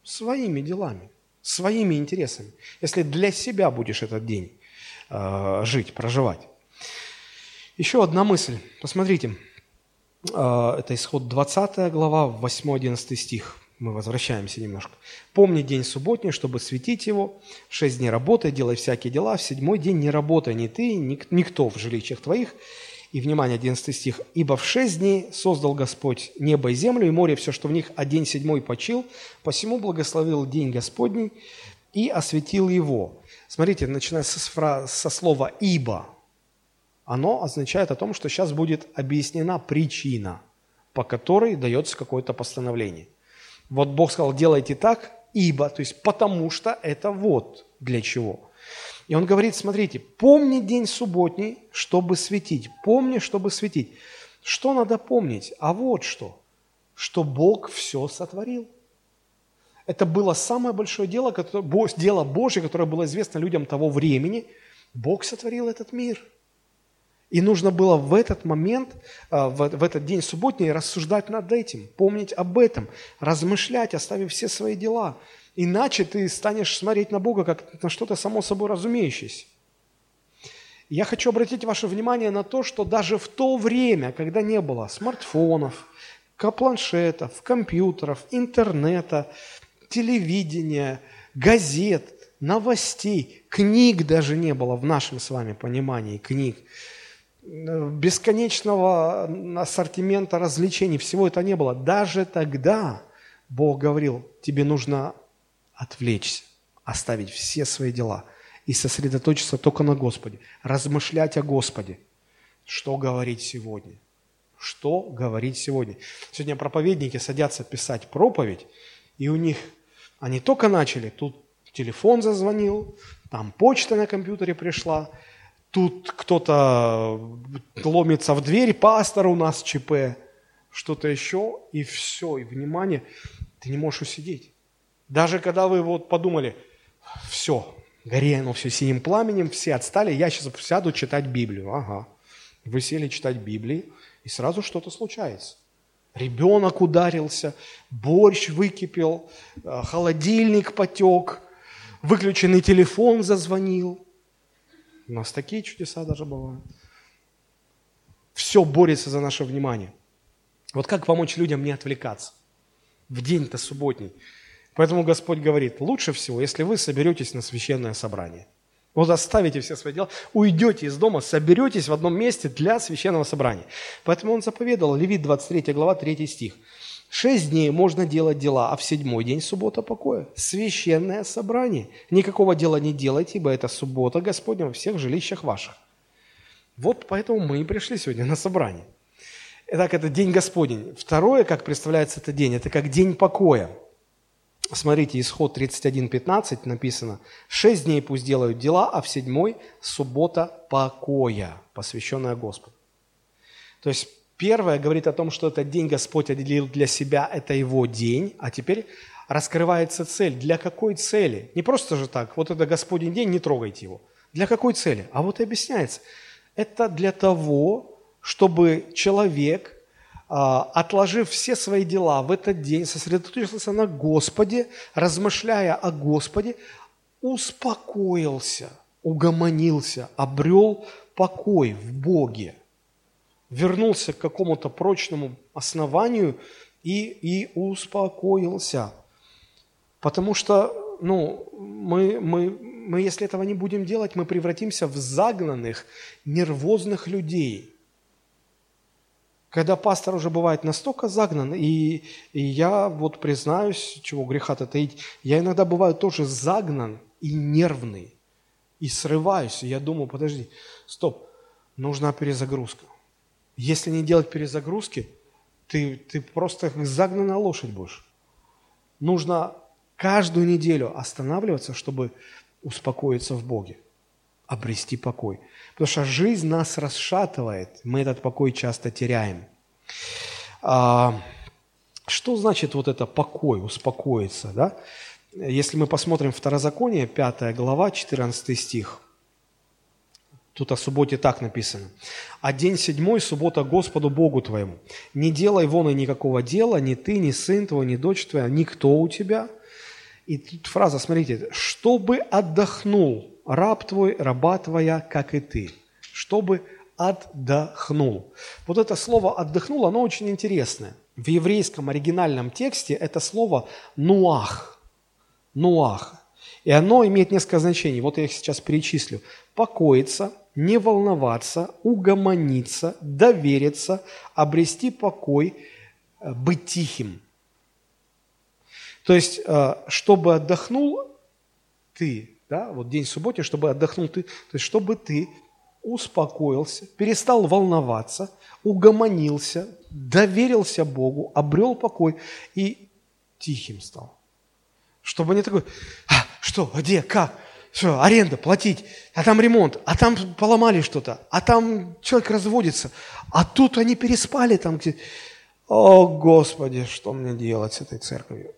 Своими делами своими интересами, если для себя будешь этот день э, жить, проживать. Еще одна мысль. Посмотрите, э, это исход 20 глава, 8-11 стих. Мы возвращаемся немножко. «Помни день субботний, чтобы светить его. Шесть дней работай, делай всякие дела. В седьмой день не работай ни ты, ни никто в жилищах твоих, и, внимание, 11 стих. «Ибо в шесть дней создал Господь небо и землю, и море, все, что в них, а день седьмой почил, посему благословил день Господний и осветил его». Смотрите, начиная со, со слова «ибо», оно означает о том, что сейчас будет объяснена причина, по которой дается какое-то постановление. Вот Бог сказал, делайте так, ибо, то есть потому что это вот для чего – и он говорит, смотрите, помни день субботний, чтобы светить. Помни, чтобы светить. Что надо помнить? А вот что. Что Бог все сотворил. Это было самое большое дело, которое, дело Божье, которое было известно людям того времени. Бог сотворил этот мир. И нужно было в этот момент, а, в этот день субботний рассуждать над этим, помнить об этом, размышлять, оставив все свои дела – Иначе ты станешь смотреть на Бога как на что-то само собой разумеющееся. Я хочу обратить ваше внимание на то, что даже в то время, когда не было смартфонов, планшетов, компьютеров, интернета, телевидения, газет, новостей, книг даже не было в нашем с вами понимании книг, бесконечного ассортимента развлечений, всего это не было. Даже тогда Бог говорил, тебе нужно отвлечься, оставить все свои дела и сосредоточиться только на Господе, размышлять о Господе. Что говорить сегодня? Что говорить сегодня? Сегодня проповедники садятся писать проповедь, и у них, они только начали, тут телефон зазвонил, там почта на компьютере пришла, тут кто-то ломится в дверь, пастор у нас ЧП, что-то еще, и все, и внимание, ты не можешь усидеть. Даже когда вы вот подумали, все, гори оно все синим пламенем, все отстали, я сейчас сяду читать Библию. Ага. Вы сели читать Библию, и сразу что-то случается. Ребенок ударился, борщ выкипел, э, холодильник потек, выключенный телефон зазвонил. У нас такие чудеса даже бывают. Все борется за наше внимание. Вот как помочь людям не отвлекаться в день-то субботний? Поэтому Господь говорит, лучше всего, если вы соберетесь на священное собрание. Вот оставите все свои дела, уйдете из дома, соберетесь в одном месте для священного собрания. Поэтому он заповедал, Левит 23 глава, 3 стих. Шесть дней можно делать дела, а в седьмой день суббота покоя. Священное собрание. Никакого дела не делайте, ибо это суббота Господня во всех жилищах ваших. Вот поэтому мы и пришли сегодня на собрание. Итак, это день Господень. Второе, как представляется этот день, это как день покоя. Смотрите, исход 31.15 написано, «Шесть дней пусть делают дела, а в седьмой – суббота покоя, посвященная Господу». То есть первое говорит о том, что этот день Господь отделил для себя, это его день, а теперь раскрывается цель. Для какой цели? Не просто же так, вот это Господень день, не трогайте его. Для какой цели? А вот и объясняется. Это для того, чтобы человек отложив все свои дела в этот день, сосредоточился на Господе, размышляя о Господе, успокоился, угомонился, обрел покой в Боге, вернулся к какому-то прочному основанию и, и успокоился. Потому что ну, мы, мы, мы, если этого не будем делать, мы превратимся в загнанных, нервозных людей – когда пастор уже бывает настолько загнан, и, и я вот признаюсь, чего греха-то таить, я иногда бываю тоже загнан и нервный, и срываюсь, и я думаю, подожди, стоп, нужна перезагрузка. Если не делать перезагрузки, ты, ты просто загнанная лошадь будешь. Нужно каждую неделю останавливаться, чтобы успокоиться в Боге, обрести покой. Потому что жизнь нас расшатывает, мы этот покой часто теряем. А, что значит вот это покой, успокоиться? Да? Если мы посмотрим Второзаконие, 5 глава, 14 стих. Тут о субботе так написано. «А день седьмой – суббота Господу Богу твоему. Не делай вон и никакого дела, ни ты, ни сын твой, ни дочь твоя, никто у тебя». И тут фраза, смотрите, «чтобы отдохнул раб твой, раба твоя, как и ты». Чтобы отдохнул. Вот это слово «отдохнул», оно очень интересное. В еврейском оригинальном тексте это слово «нуах». «Нуах». И оно имеет несколько значений. Вот я их сейчас перечислю. Покоиться, не волноваться, угомониться, довериться, обрести покой, э, быть тихим. То есть, э, чтобы отдохнул ты, да, вот день субботы, чтобы отдохнул ты, то есть, чтобы ты успокоился, перестал волноваться, угомонился, доверился Богу, обрел покой и тихим стал. Чтобы не такой, а, что, где, как, что, аренда, платить, а там ремонт, а там поломали что-то, а там человек разводится, а тут они переспали там где О, Господи, что мне делать с этой церковью?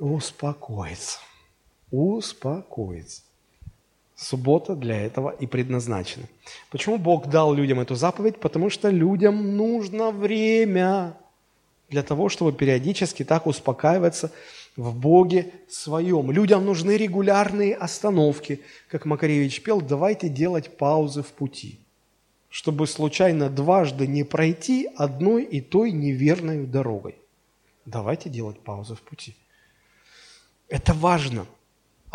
Успокоиться. Успокоиться. Суббота для этого и предназначена. Почему Бог дал людям эту заповедь? Потому что людям нужно время для того, чтобы периодически так успокаиваться в Боге своем. Людям нужны регулярные остановки. Как Макаревич пел, давайте делать паузы в пути, чтобы случайно дважды не пройти одной и той неверной дорогой. Давайте делать паузы в пути. Это важно.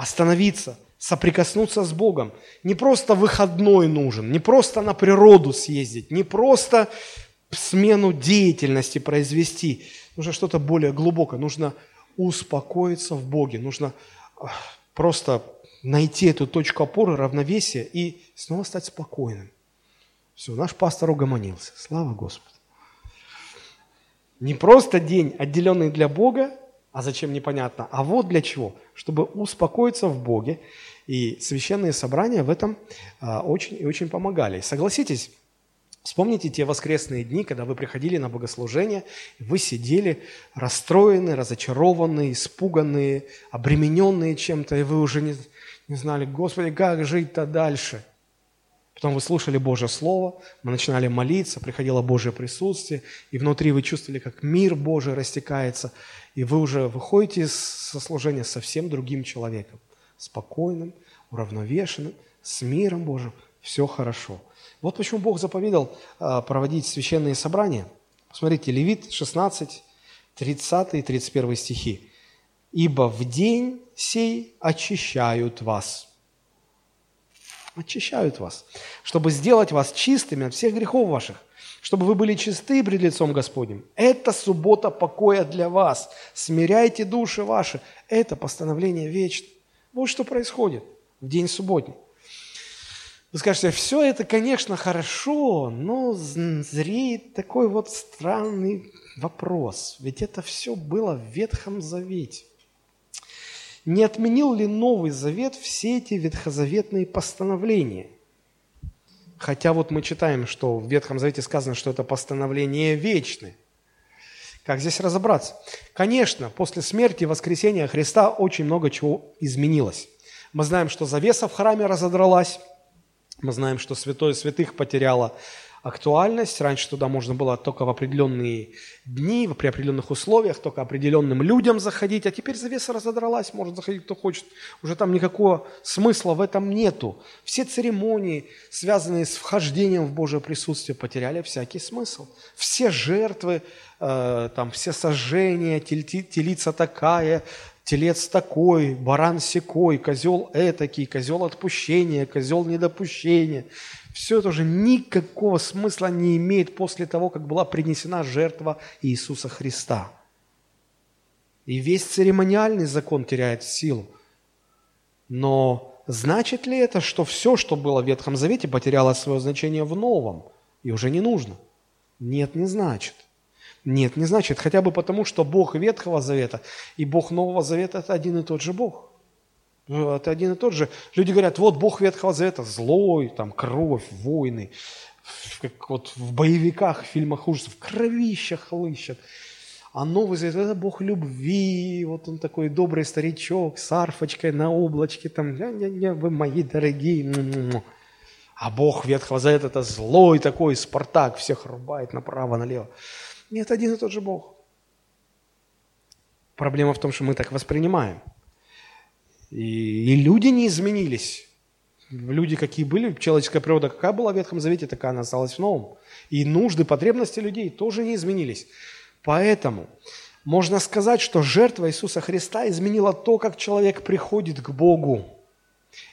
Остановиться – соприкоснуться с Богом. Не просто выходной нужен, не просто на природу съездить, не просто смену деятельности произвести. Нужно что-то более глубокое, нужно успокоиться в Боге, нужно просто найти эту точку опоры, равновесия и снова стать спокойным. Все, наш пастор угомонился. Слава Господу. Не просто день, отделенный для Бога, а зачем непонятно, а вот для чего. Чтобы успокоиться в Боге и священные собрания в этом а, очень и очень помогали. Согласитесь, Вспомните те воскресные дни, когда вы приходили на богослужение, вы сидели расстроенные, разочарованные, испуганные, обремененные чем-то, и вы уже не, не знали, Господи, как жить-то дальше? Потом вы слушали Божье Слово, мы начинали молиться, приходило Божье присутствие, и внутри вы чувствовали, как мир Божий растекается, и вы уже выходите со служения совсем другим человеком спокойным, уравновешенным, с миром Божьим, все хорошо. Вот почему Бог заповедал а, проводить священные собрания. Смотрите, Левит 16, 30 и 31 стихи. «Ибо в день сей очищают вас». Очищают вас, чтобы сделать вас чистыми от всех грехов ваших, чтобы вы были чисты пред лицом Господним. Это суббота покоя для вас. Смиряйте души ваши. Это постановление вечное. Вот что происходит в день субботний. Вы скажете, все это, конечно, хорошо, но зреет такой вот странный вопрос. Ведь это все было в Ветхом Завете. Не отменил ли Новый Завет все эти ветхозаветные постановления? Хотя вот мы читаем, что в Ветхом Завете сказано, что это постановление вечное. Как здесь разобраться? Конечно, после смерти и воскресения Христа очень много чего изменилось. Мы знаем, что завеса в храме разодралась, мы знаем, что святое святых потеряло актуальность. Раньше туда можно было только в определенные дни, при определенных условиях, только определенным людям заходить, а теперь завеса разодралась, может заходить кто хочет. Уже там никакого смысла в этом нету. Все церемонии, связанные с вхождением в Божье присутствие, потеряли всякий смысл. Все жертвы, э, там, все сожжения, телица такая, телец такой, баран секой, козел этакий, козел отпущения, козел недопущения – все это уже никакого смысла не имеет после того, как была принесена жертва Иисуса Христа. И весь церемониальный закон теряет силу. Но значит ли это, что все, что было в Ветхом Завете, потеряло свое значение в Новом и уже не нужно? Нет, не значит. Нет, не значит. Хотя бы потому, что Бог Ветхого Завета и Бог Нового Завета – это один и тот же Бог. Это один и тот же. Люди говорят, вот Бог Ветхого Завета злой, там кровь, войны, как вот в боевиках, в фильмах ужасов, кровища хлыщет. А Новый Завет – это Бог любви, вот он такой добрый старичок с арфочкой на облачке, там, я, я, я, вы мои дорогие. А Бог Ветхого Завета – это злой такой Спартак, всех рубает направо-налево. Нет, один и тот же Бог. Проблема в том, что мы так воспринимаем. И, и люди не изменились. Люди какие были, человеческая природа какая была в Ветхом Завете, такая она осталась в Новом. И нужды, потребности людей тоже не изменились. Поэтому можно сказать, что жертва Иисуса Христа изменила то, как человек приходит к Богу.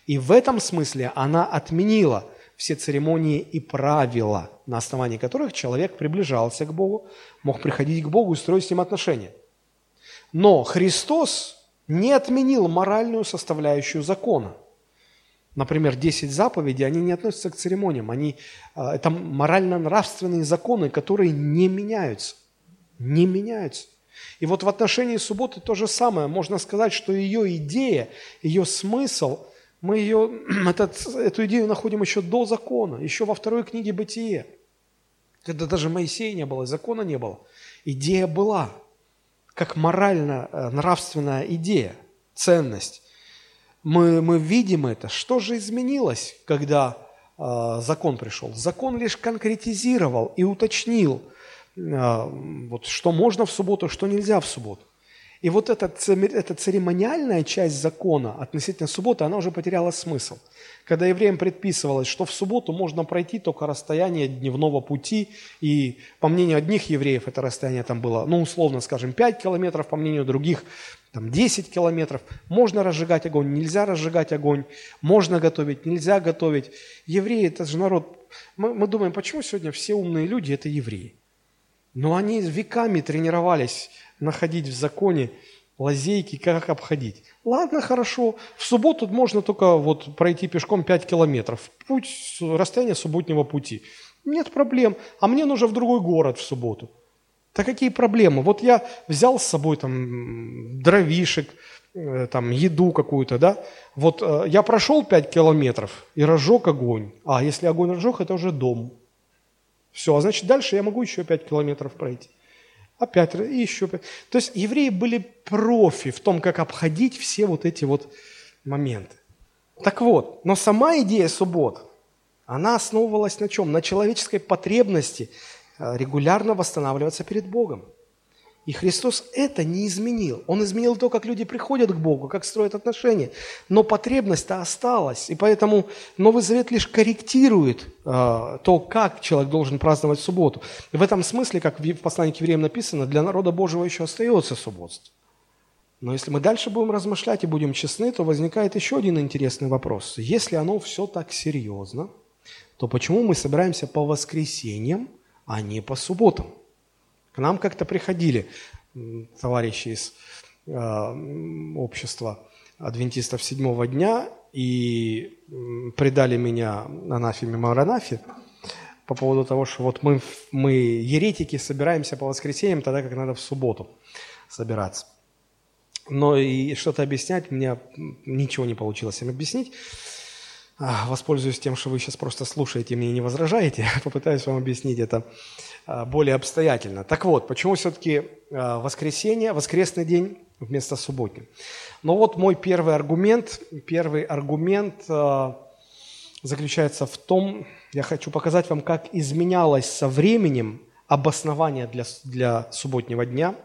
И в этом смысле она отменила – все церемонии и правила, на основании которых человек приближался к Богу, мог приходить к Богу и строить с Ним отношения. Но Христос не отменил моральную составляющую закона. Например, 10 заповедей, они не относятся к церемониям. Они, а, это морально-нравственные законы, которые не меняются. Не меняются. И вот в отношении субботы то же самое. Можно сказать, что ее идея, ее смысл – мы ее, [clears throat] этот, эту идею находим еще до закона, еще во второй книге «Бытие», когда даже Моисея не было, закона не было. Идея была, как морально-нравственная э, идея, ценность. Мы, мы видим это. Что же изменилось, когда э, закон пришел? Закон лишь конкретизировал и уточнил, э, вот, что можно в субботу, что нельзя в субботу. И вот эта, эта церемониальная часть закона относительно субботы, она уже потеряла смысл. Когда евреям предписывалось, что в субботу можно пройти только расстояние дневного пути, и по мнению одних евреев это расстояние там было, ну, условно скажем, 5 километров, по мнению других, там 10 километров. Можно разжигать огонь, нельзя разжигать огонь, можно готовить, нельзя готовить. Евреи – это же народ. Мы, мы думаем, почему сегодня все умные люди – это евреи? Но они веками тренировались находить в законе лазейки, как обходить. Ладно, хорошо, в субботу можно только вот пройти пешком 5 километров. Путь, расстояние субботнего пути. Нет проблем. А мне нужно в другой город в субботу. Так какие проблемы? Вот я взял с собой там дровишек, э, там еду какую-то, да? Вот э, я прошел 5 километров и разжег огонь. А если огонь разжег, это уже дом. Все, а значит дальше я могу еще 5 километров пройти опять и еще. То есть евреи были профи в том, как обходить все вот эти вот моменты. Так вот, но сама идея суббот, она основывалась на чем? На человеческой потребности э, регулярно восстанавливаться перед Богом. И Христос это не изменил. Он изменил то, как люди приходят к Богу, как строят отношения. Но потребность-то осталась. И поэтому Новый Завет лишь корректирует э, то, как человек должен праздновать субботу. И в этом смысле, как в послании к евреям написано, для народа Божьего еще остается субботство. Но если мы дальше будем размышлять и будем честны, то возникает еще один интересный вопрос. Если оно все так серьезно, то почему мы собираемся по воскресеньям, а не по субботам? К нам как-то приходили товарищи из э, общества адвентистов седьмого дня и предали меня анафеме Маранафе по поводу того, что вот мы, мы еретики собираемся по воскресеньям, тогда как надо в субботу собираться. Но и что-то объяснять, меня ничего не получилось им объяснить. Воспользуюсь тем, что вы сейчас просто слушаете, мне не возражаете, [laughs] попытаюсь вам объяснить это а, более обстоятельно. Так вот, почему все-таки а, воскресенье, воскресный день вместо субботнего? Ну вот мой первый аргумент. Первый аргумент а, заключается в том, я хочу показать вам, как изменялось со временем обоснование для, для субботнего дня.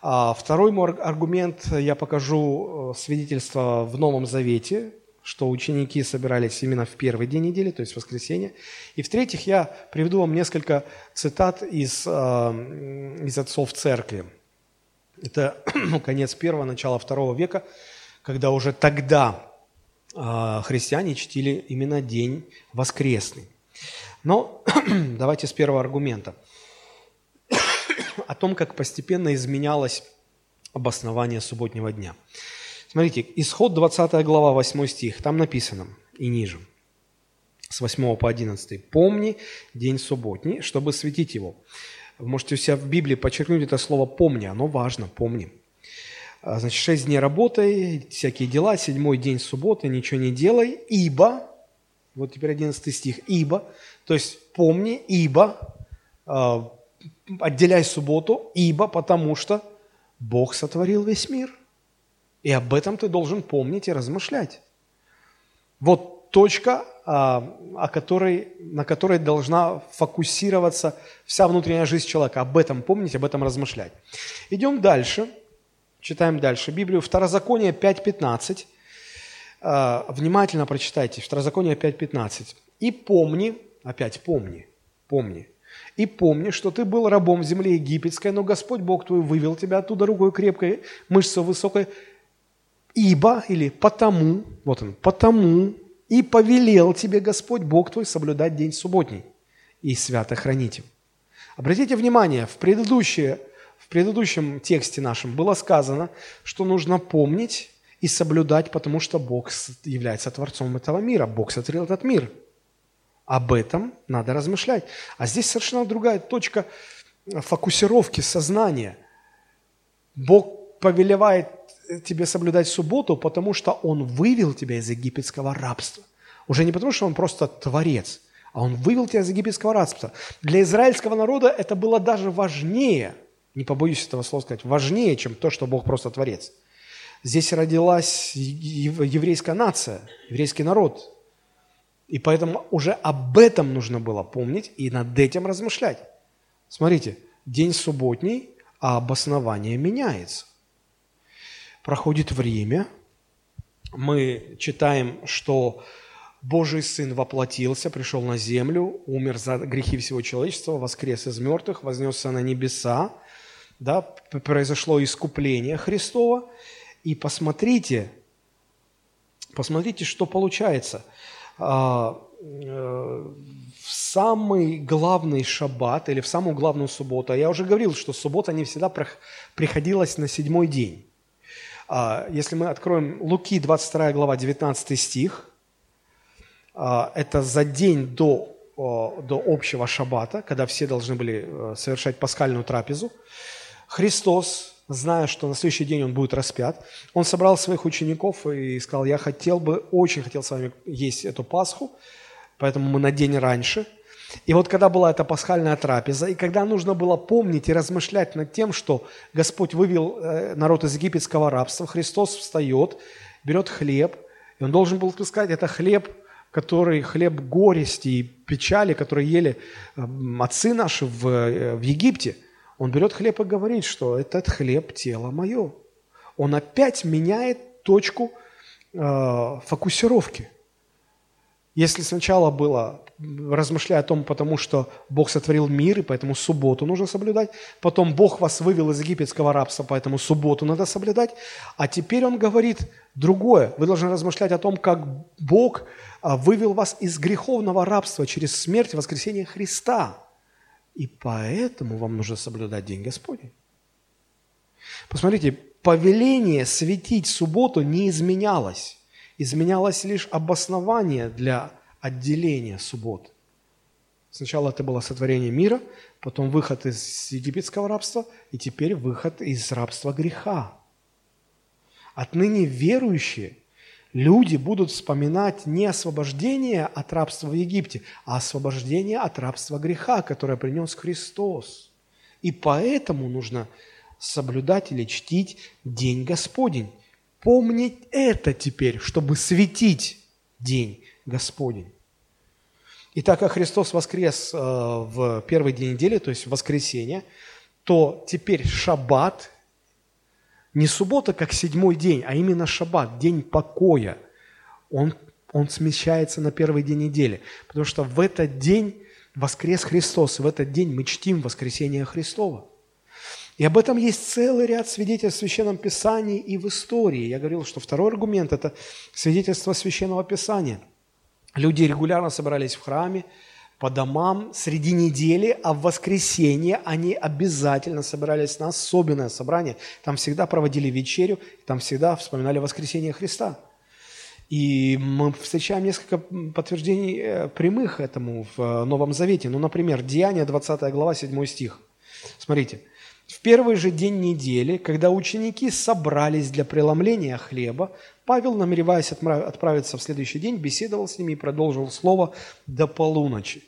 Второй мой аргумент, я покажу э, свидетельство в Новом Завете, что ученики собирались именно в первый день недели, то есть в воскресенье. И в-третьих, я приведу вам несколько цитат из, э, из отцов церкви. Это [clears throat] конец первого, начало второго века, когда уже тогда э, христиане чтили именно день воскресный. Но [clears throat] давайте с первого аргумента. [clears throat] О том, как постепенно изменялось обоснование субботнего дня. Смотрите, исход 20 глава, 8 стих, там написано и ниже, с 8 по 11. «Помни день субботний, чтобы светить его. Вы можете у себя в Библии подчеркнуть это слово «помни». Оно важно, помни. А, значит, шесть дней работай, всякие дела, седьмой день субботы, ничего не делай, ибо, вот теперь одиннадцатый стих, ибо, то есть помни, ибо, э, отделяй субботу, ибо, потому что Бог сотворил весь мир. И об этом ты должен помнить и размышлять. Вот точка, а, о которой, на которой должна фокусироваться вся внутренняя жизнь человека. Об этом помнить, об этом размышлять. Идем дальше. Читаем дальше. Библию Второзаконие 5.15. А, внимательно прочитайте. Второзаконие 5.15. «И помни, опять помни, помни, и помни, что ты был рабом в земле египетской, но Господь Бог твой вывел тебя оттуда рукой крепкой, мышцей высокой, ибо, или потому, вот он, потому, и повелел тебе Господь Бог твой соблюдать день субботний и свято хранить им. Обратите внимание, в, предыдущее, в предыдущем тексте нашем было сказано, что нужно помнить и соблюдать, потому что Бог является Творцом этого мира, Бог сотворил этот мир – об этом надо размышлять. А здесь совершенно другая точка фокусировки сознания. Бог повелевает тебе соблюдать субботу, потому что Он вывел тебя из египетского рабства. Уже не потому, что Он просто творец, а Он вывел тебя из египетского рабства. Для израильского народа это было даже важнее, не побоюсь этого слова сказать, важнее, чем то, что Бог просто творец. Здесь родилась еврейская нация, еврейский народ, и поэтому уже об этом нужно было помнить и над этим размышлять. Смотрите, день субботний, а обоснование меняется. Проходит время, мы читаем, что Божий Сын воплотился, пришел на землю, умер за грехи всего человечества, воскрес из мертвых, вознесся на небеса, да, произошло искупление Христова. И посмотрите, посмотрите, что получается – а, э, в самый главный шаббат или в самую главную субботу, а я уже говорил, что суббота не всегда приходилась на седьмой день. А, если мы откроем Луки, 22 глава, 19 стих, а, это за день до, до общего шаббата, когда все должны были э, совершать пасхальную трапезу, Христос зная, что на следующий день он будет распят, он собрал своих учеников и сказал, я хотел бы, очень хотел с вами есть эту Пасху, поэтому мы на день раньше. И вот когда была эта пасхальная трапеза, и когда нужно было помнить и размышлять над тем, что Господь вывел э, народ из египетского рабства, Христос встает, берет хлеб, и он должен был сказать, это хлеб, который хлеб горести и печали, который ели отцы наши в, э, в Египте – он берет хлеб и говорит, что этот хлеб – тело мое. Он опять меняет точку э, фокусировки. Если сначала было, размышляя о том, потому что Бог сотворил мир, и поэтому субботу нужно соблюдать, потом Бог вас вывел из египетского рабства, поэтому субботу надо соблюдать, а теперь Он говорит другое. Вы должны размышлять о том, как Бог э, вывел вас из греховного рабства через смерть и воскресение Христа – и поэтому вам нужно соблюдать День Господень. Посмотрите, повеление светить субботу не изменялось. Изменялось лишь обоснование для отделения суббот. Сначала это было сотворение мира, потом выход из египетского рабства, и теперь выход из рабства греха. Отныне верующие – люди будут вспоминать не освобождение от рабства в Египте, а освобождение от рабства греха, которое принес Христос. И поэтому нужно соблюдать или чтить День Господень. Помнить это теперь, чтобы светить День Господень. И так как Христос воскрес э, в первый день недели, то есть в воскресенье, то теперь шаббат не суббота как седьмой день, а именно шаббат, день покоя. Он, он смещается на первый день недели, потому что в этот день воскрес Христос, в этот день мы чтим воскресение Христова. И об этом есть целый ряд свидетельств в Священном Писании и в истории. Я говорил, что второй аргумент – это свидетельство Священного Писания. Люди регулярно собирались в храме, по домам среди недели, а в воскресенье они обязательно собирались на особенное собрание. Там всегда проводили вечерю, там всегда вспоминали воскресение Христа. И мы встречаем несколько подтверждений э, прямых этому в э, Новом Завете. Ну, например, Деяние, 20 глава, 7 стих. Смотрите, в первый же день недели, когда ученики собрались для преломления хлеба, Павел, намереваясь отправиться в следующий день, беседовал с ними и продолжил слово до полуночи.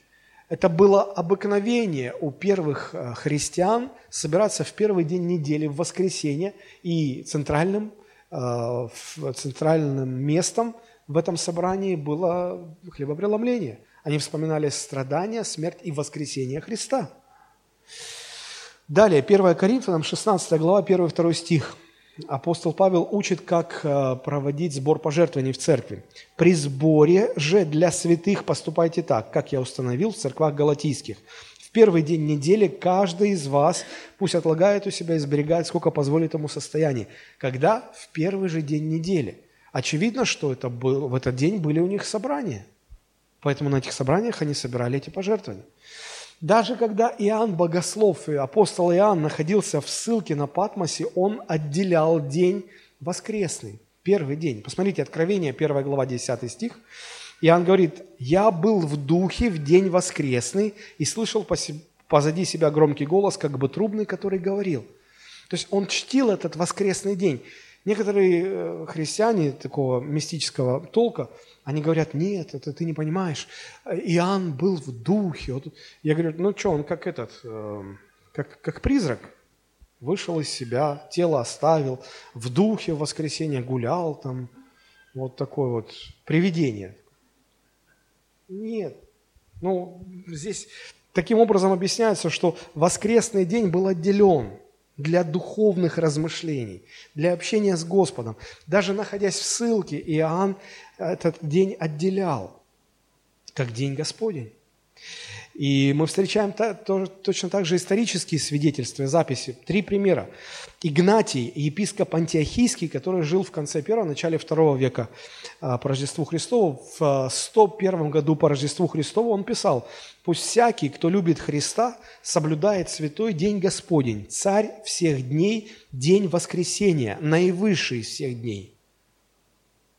Это было обыкновение у первых э, христиан собираться в первый день недели, в воскресенье, и центральным, э, центральным местом в этом собрании было хлебопреломление. Они вспоминали страдания, смерть и воскресение Христа. Далее, 1 Коринфянам, 16 глава, 1-2 стих. Апостол Павел учит, как э, проводить сбор пожертвований в церкви. «При сборе же для святых поступайте так, как я установил в церквах галатийских. В первый день недели каждый из вас пусть отлагает у себя и сберегает, сколько позволит ему состояние». Когда? В первый же день недели. Очевидно, что это был, в этот день были у них собрания. Поэтому на этих собраниях они собирали эти пожертвования. Даже когда Иоанн Богослов и апостол Иоанн находился в ссылке на Патмосе, он отделял день воскресный, первый день. Посмотрите, Откровение, 1 глава, 10 стих. Иоанн говорит, «Я был в духе в день воскресный и слышал позади себя громкий голос, как бы трубный, который говорил». То есть он чтил этот воскресный день. Некоторые э, христиане такого мистического толка – они говорят, нет, это ты не понимаешь. Иоанн был в духе. Вот. Я говорю, ну что, он как этот, э, как, как призрак. Вышел из себя, тело оставил, в духе в воскресенье гулял там. Вот такое вот привидение. Нет. Ну, здесь таким образом объясняется, что воскресный день был отделен для духовных размышлений, для общения с Господом. Даже находясь в ссылке, Иоанн этот день отделял, как день Господень. И мы встречаем точно так же исторические свидетельства записи. Три примера. Игнатий, епископ Антиохийский, который жил в конце первого, начале второго века а, по Рождеству Христову, в 101 году по Рождеству Христову он писал, «Пусть всякий, кто любит Христа, соблюдает святой день Господень, царь всех дней, день воскресения, наивысший из всех дней».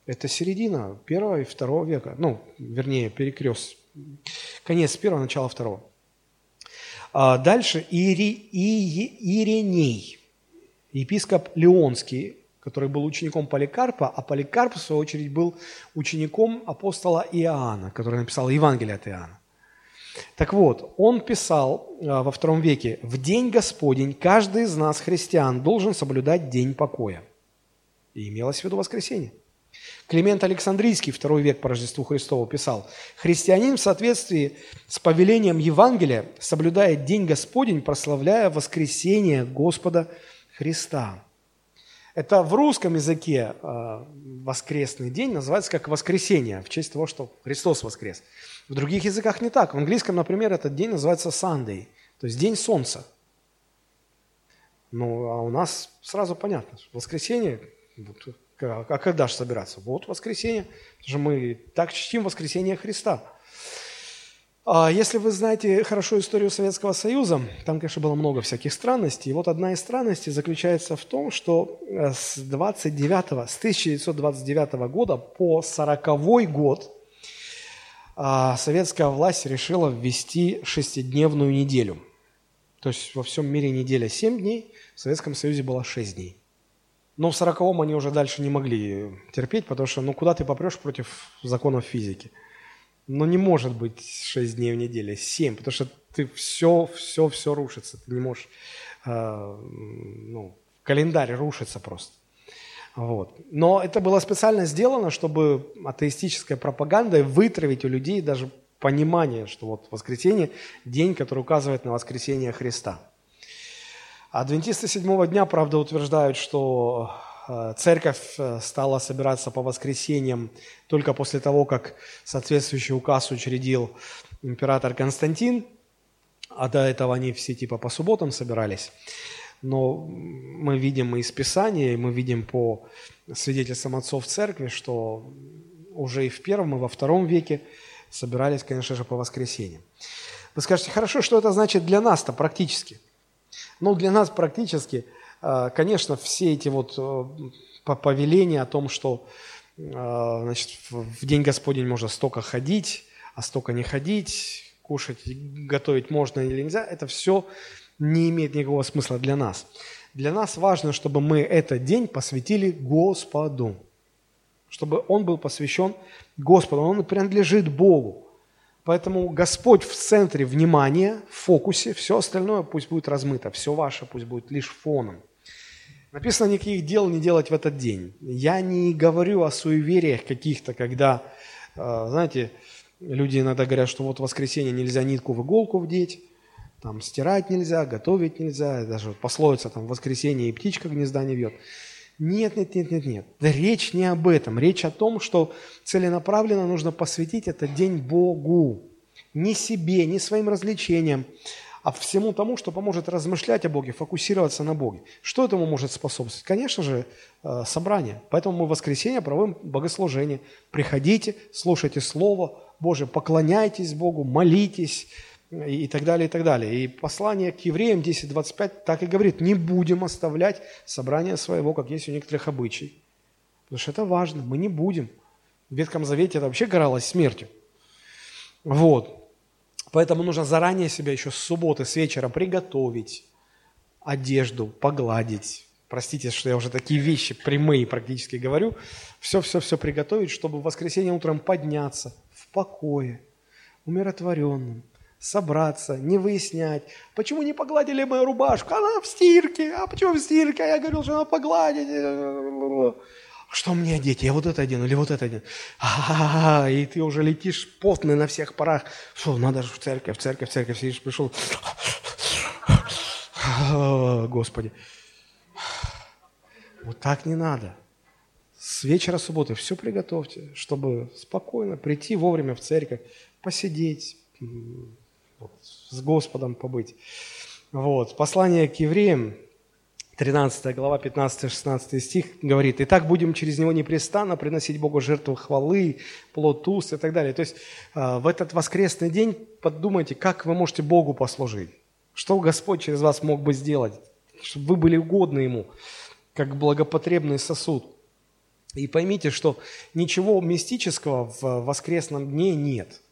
Это середина первого и второго века, ну, вернее, перекрест, конец первого, начало второго. А дальше Ири, И, Ириней, епископ Леонский, который был учеником Поликарпа, а Поликарп, в свою очередь, был учеником апостола Иоанна, который написал Евангелие от Иоанна. Так вот, он писал а, во втором веке, «В день Господень каждый из нас, христиан, должен соблюдать день покоя». И имелось в виду воскресенье. Климент Александрийский, второй век по Рождеству Христову, писал, «Христианин в соответствии с повелением Евангелия соблюдает День Господень, прославляя воскресение Господа Христа». Это в русском языке э, воскресный день называется как воскресенье, в честь того, что Христос воскрес. В других языках не так. В английском, например, этот день называется Sunday, то есть день солнца. Ну, а у нас сразу понятно, воскресенье, а когда же собираться? Вот воскресенье. Потому что мы так чтим воскресение Христа. А если вы знаете хорошо историю Советского Союза, там, конечно, было много всяких странностей. Вот одна из странностей заключается в том, что э, с 29, с 1929 года по 40 год а, советская власть решила ввести шестидневную неделю. То есть во всем мире неделя 7 дней, в Советском Союзе было 6 дней. Но в сороковом они уже дальше не могли терпеть, потому что ну куда ты попрешь против законов физики? Ну не может быть 6 дней в неделю, 7, потому что ты все, все, все рушится. Ты не можешь, э, ну, календарь рушится просто. Вот. Но это было специально сделано, чтобы атеистической пропагандой вытравить у людей даже понимание, что вот воскресенье – день, который указывает на воскресение Христа. Адвентисты седьмого дня, правда, утверждают, что э, церковь э, стала собираться по воскресеньям только после того, как соответствующий указ учредил император Константин, а до этого они все типа по субботам собирались. Но мы видим из Писания, мы видим по свидетельствам отцов церкви, что уже и в первом, и во втором веке собирались, конечно же, по воскресеньям. Вы скажете, хорошо, что это значит для нас-то практически – ну, для нас практически, э, конечно, все эти вот э, повеления о том, что э, значит, в День Господень можно столько ходить, а столько не ходить, кушать, готовить можно или нельзя, это все не имеет никакого смысла для нас. Для нас важно, чтобы мы этот день посвятили Господу, чтобы он был посвящен Господу, он принадлежит Богу. Поэтому Господь в центре внимания, в фокусе, все остальное пусть будет размыто, все ваше пусть будет лишь фоном. Написано, никаких дел не делать в этот день. Я не говорю о суевериях каких-то, когда, э, знаете, люди иногда говорят, что вот в воскресенье нельзя нитку в иголку вдеть, там стирать нельзя, готовить нельзя, даже пословица там в воскресенье и птичка гнезда не вьет. Нет, нет, нет, нет, нет. Речь не об этом. Речь о том, что целенаправленно нужно посвятить этот день Богу. Не себе, не своим развлечениям, а всему тому, что поможет размышлять о Боге, фокусироваться на Боге. Что этому может способствовать? Конечно же, э, собрание. Поэтому мы в воскресенье проводим богослужение. Приходите, слушайте Слово Божие, поклоняйтесь Богу, молитесь, и так далее, и так далее. И послание к евреям 10.25 так и говорит, не будем оставлять собрание своего, как есть у некоторых обычай. Потому что это важно, мы не будем. В Ветхом Завете это вообще каралось смертью. Вот. Поэтому нужно заранее себя еще с субботы, с вечера приготовить одежду, погладить. Простите, что я уже такие вещи прямые практически говорю. Все-все-все приготовить, чтобы в воскресенье утром подняться в покое, умиротворенным, собраться, не выяснять, почему не погладили мою рубашку, она в стирке, а почему в стирке, а я говорил, что она погладить. Что мне одеть? Я вот это одену или вот это одену? А-а-а, и ты уже летишь потный на всех парах. Что, надо же в церковь, в церковь, в церковь, сидишь, пришел. Господи. Вот так не надо. С вечера субботы все приготовьте, чтобы спокойно прийти вовремя в церковь, посидеть, с Господом побыть. Вот. Послание к евреям, 13 глава, 15-16 стих говорит, «Итак, будем через него непрестанно приносить Богу жертву хвалы, плод уст и так далее». То есть а, в этот воскресный день подумайте, как вы можете Богу послужить. Что Господь через вас мог бы сделать, чтобы вы были угодны Ему, как благопотребный сосуд. И поймите, что ничего мистического в воскресном дне нет –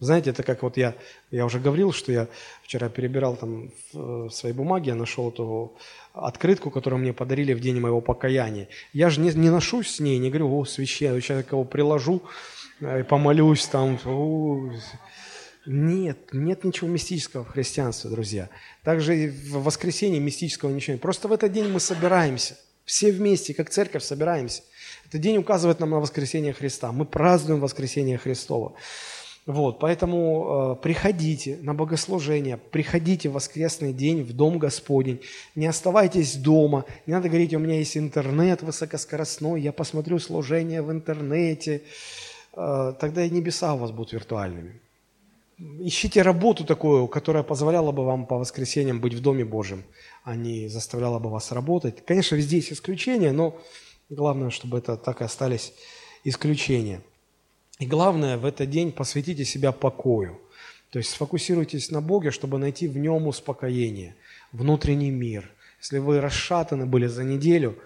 знаете, это как вот я, я уже говорил, что я вчера перебирал там в, в своей бумаге, я нашел эту открытку, которую мне подарили в день моего покаяния. Я же не, не ношусь с ней, не говорю, о, священник, сейчас я кого приложу, э, помолюсь там. О, нет, нет ничего мистического в христианстве, друзья. Также и в воскресенье мистического ничего нет. Просто в этот день мы собираемся, все вместе, как церковь собираемся. Этот день указывает нам на воскресение Христа. Мы празднуем воскресение Христова. Вот, поэтому э, приходите на богослужение, приходите в воскресный день в Дом Господень, не оставайтесь дома, не надо говорить, у меня есть интернет высокоскоростной, я посмотрю служение в интернете, э, тогда и небеса у вас будут виртуальными. Ищите работу такую, которая позволяла бы вам по воскресеньям быть в Доме Божьем, а не заставляла бы вас работать. Конечно, везде есть исключения, но главное, чтобы это так и остались исключения. И главное, в этот день посвятите себя покою. То есть сфокусируйтесь на Боге, чтобы найти в Нем успокоение, внутренний мир. Если вы расшатаны были за неделю,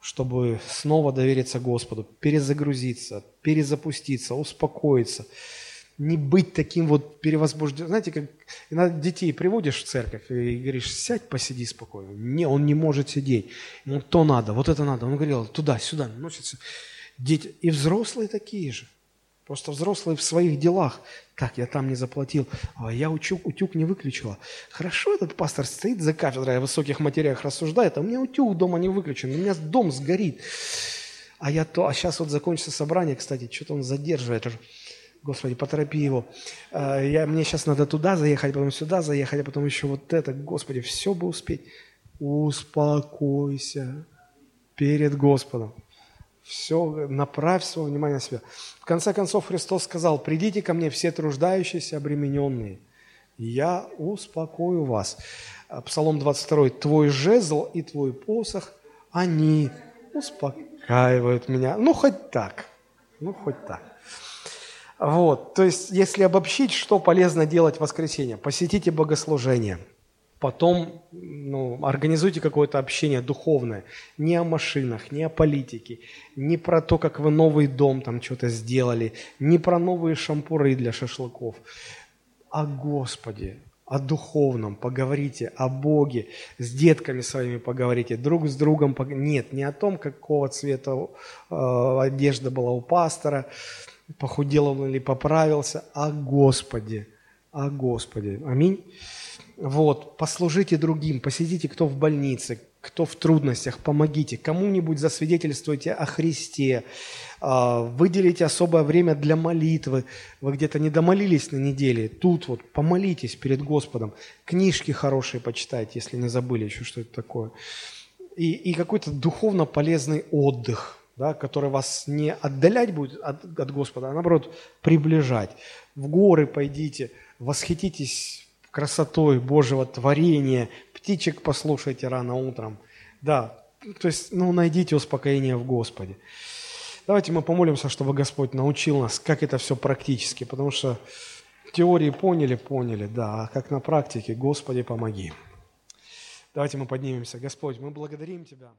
чтобы снова довериться Господу, перезагрузиться, перезапуститься, успокоиться, не быть таким вот перевозбужденным. Знаете, как иногда детей приводишь в церковь и говоришь, сядь, посиди спокойно. Не, он не может сидеть. Ему то надо, вот это надо. Он говорил, туда, сюда, носится. Дети. И взрослые такие же. Просто взрослые в своих делах. Как я там не заплатил? А я утюг, утюг не выключила. Хорошо этот пастор стоит за кафедрой, о высоких материях рассуждает, а у меня утюг дома не выключен, у меня дом сгорит. А я то, а сейчас вот закончится собрание, кстати, что-то он задерживает. Господи, поторопи его. А, я, мне сейчас надо туда заехать, потом сюда заехать, а потом еще вот это. Господи, все бы успеть. Успокойся перед Господом. Все, направь свое внимание на себя. В конце концов Христос сказал, придите ко мне все труждающиеся, обремененные, я успокою вас. А, Псалом 22. Твой жезл и твой посох, они успокаивают меня. Ну, хоть так. Ну, хоть так. Вот, то есть, если обобщить, что полезно делать в воскресенье? Посетите богослужение – Потом ну, организуйте какое-то общение духовное. Не о машинах, не о политике, не про то, как вы новый дом там что-то сделали, не про новые шампуры для шашлыков. О Господе, о духовном, поговорите о Боге, с детками своими поговорите, друг с другом. Нет, не о том, какого цвета э, одежда была у пастора, похудел он или поправился, о Господе, о Господе. Аминь. Вот, послужите другим, посидите, кто в больнице, кто в трудностях, помогите, кому-нибудь засвидетельствуйте о Христе, а, выделите особое время для молитвы, вы где-то не домолились на неделе, тут вот помолитесь перед Господом, книжки хорошие почитайте, если не забыли еще, что это такое, и, и какой-то духовно полезный отдых, да, который вас не отдалять будет от, от Господа, а наоборот приближать. В горы пойдите, восхититесь красотой Божьего творения, птичек послушайте рано утром. Да, то есть, ну, найдите успокоение в Господе. Давайте мы помолимся, чтобы Господь научил нас, как это все практически, потому что теории поняли, поняли, да, а как на практике, Господи, помоги. Давайте мы поднимемся. Господь, мы благодарим Тебя.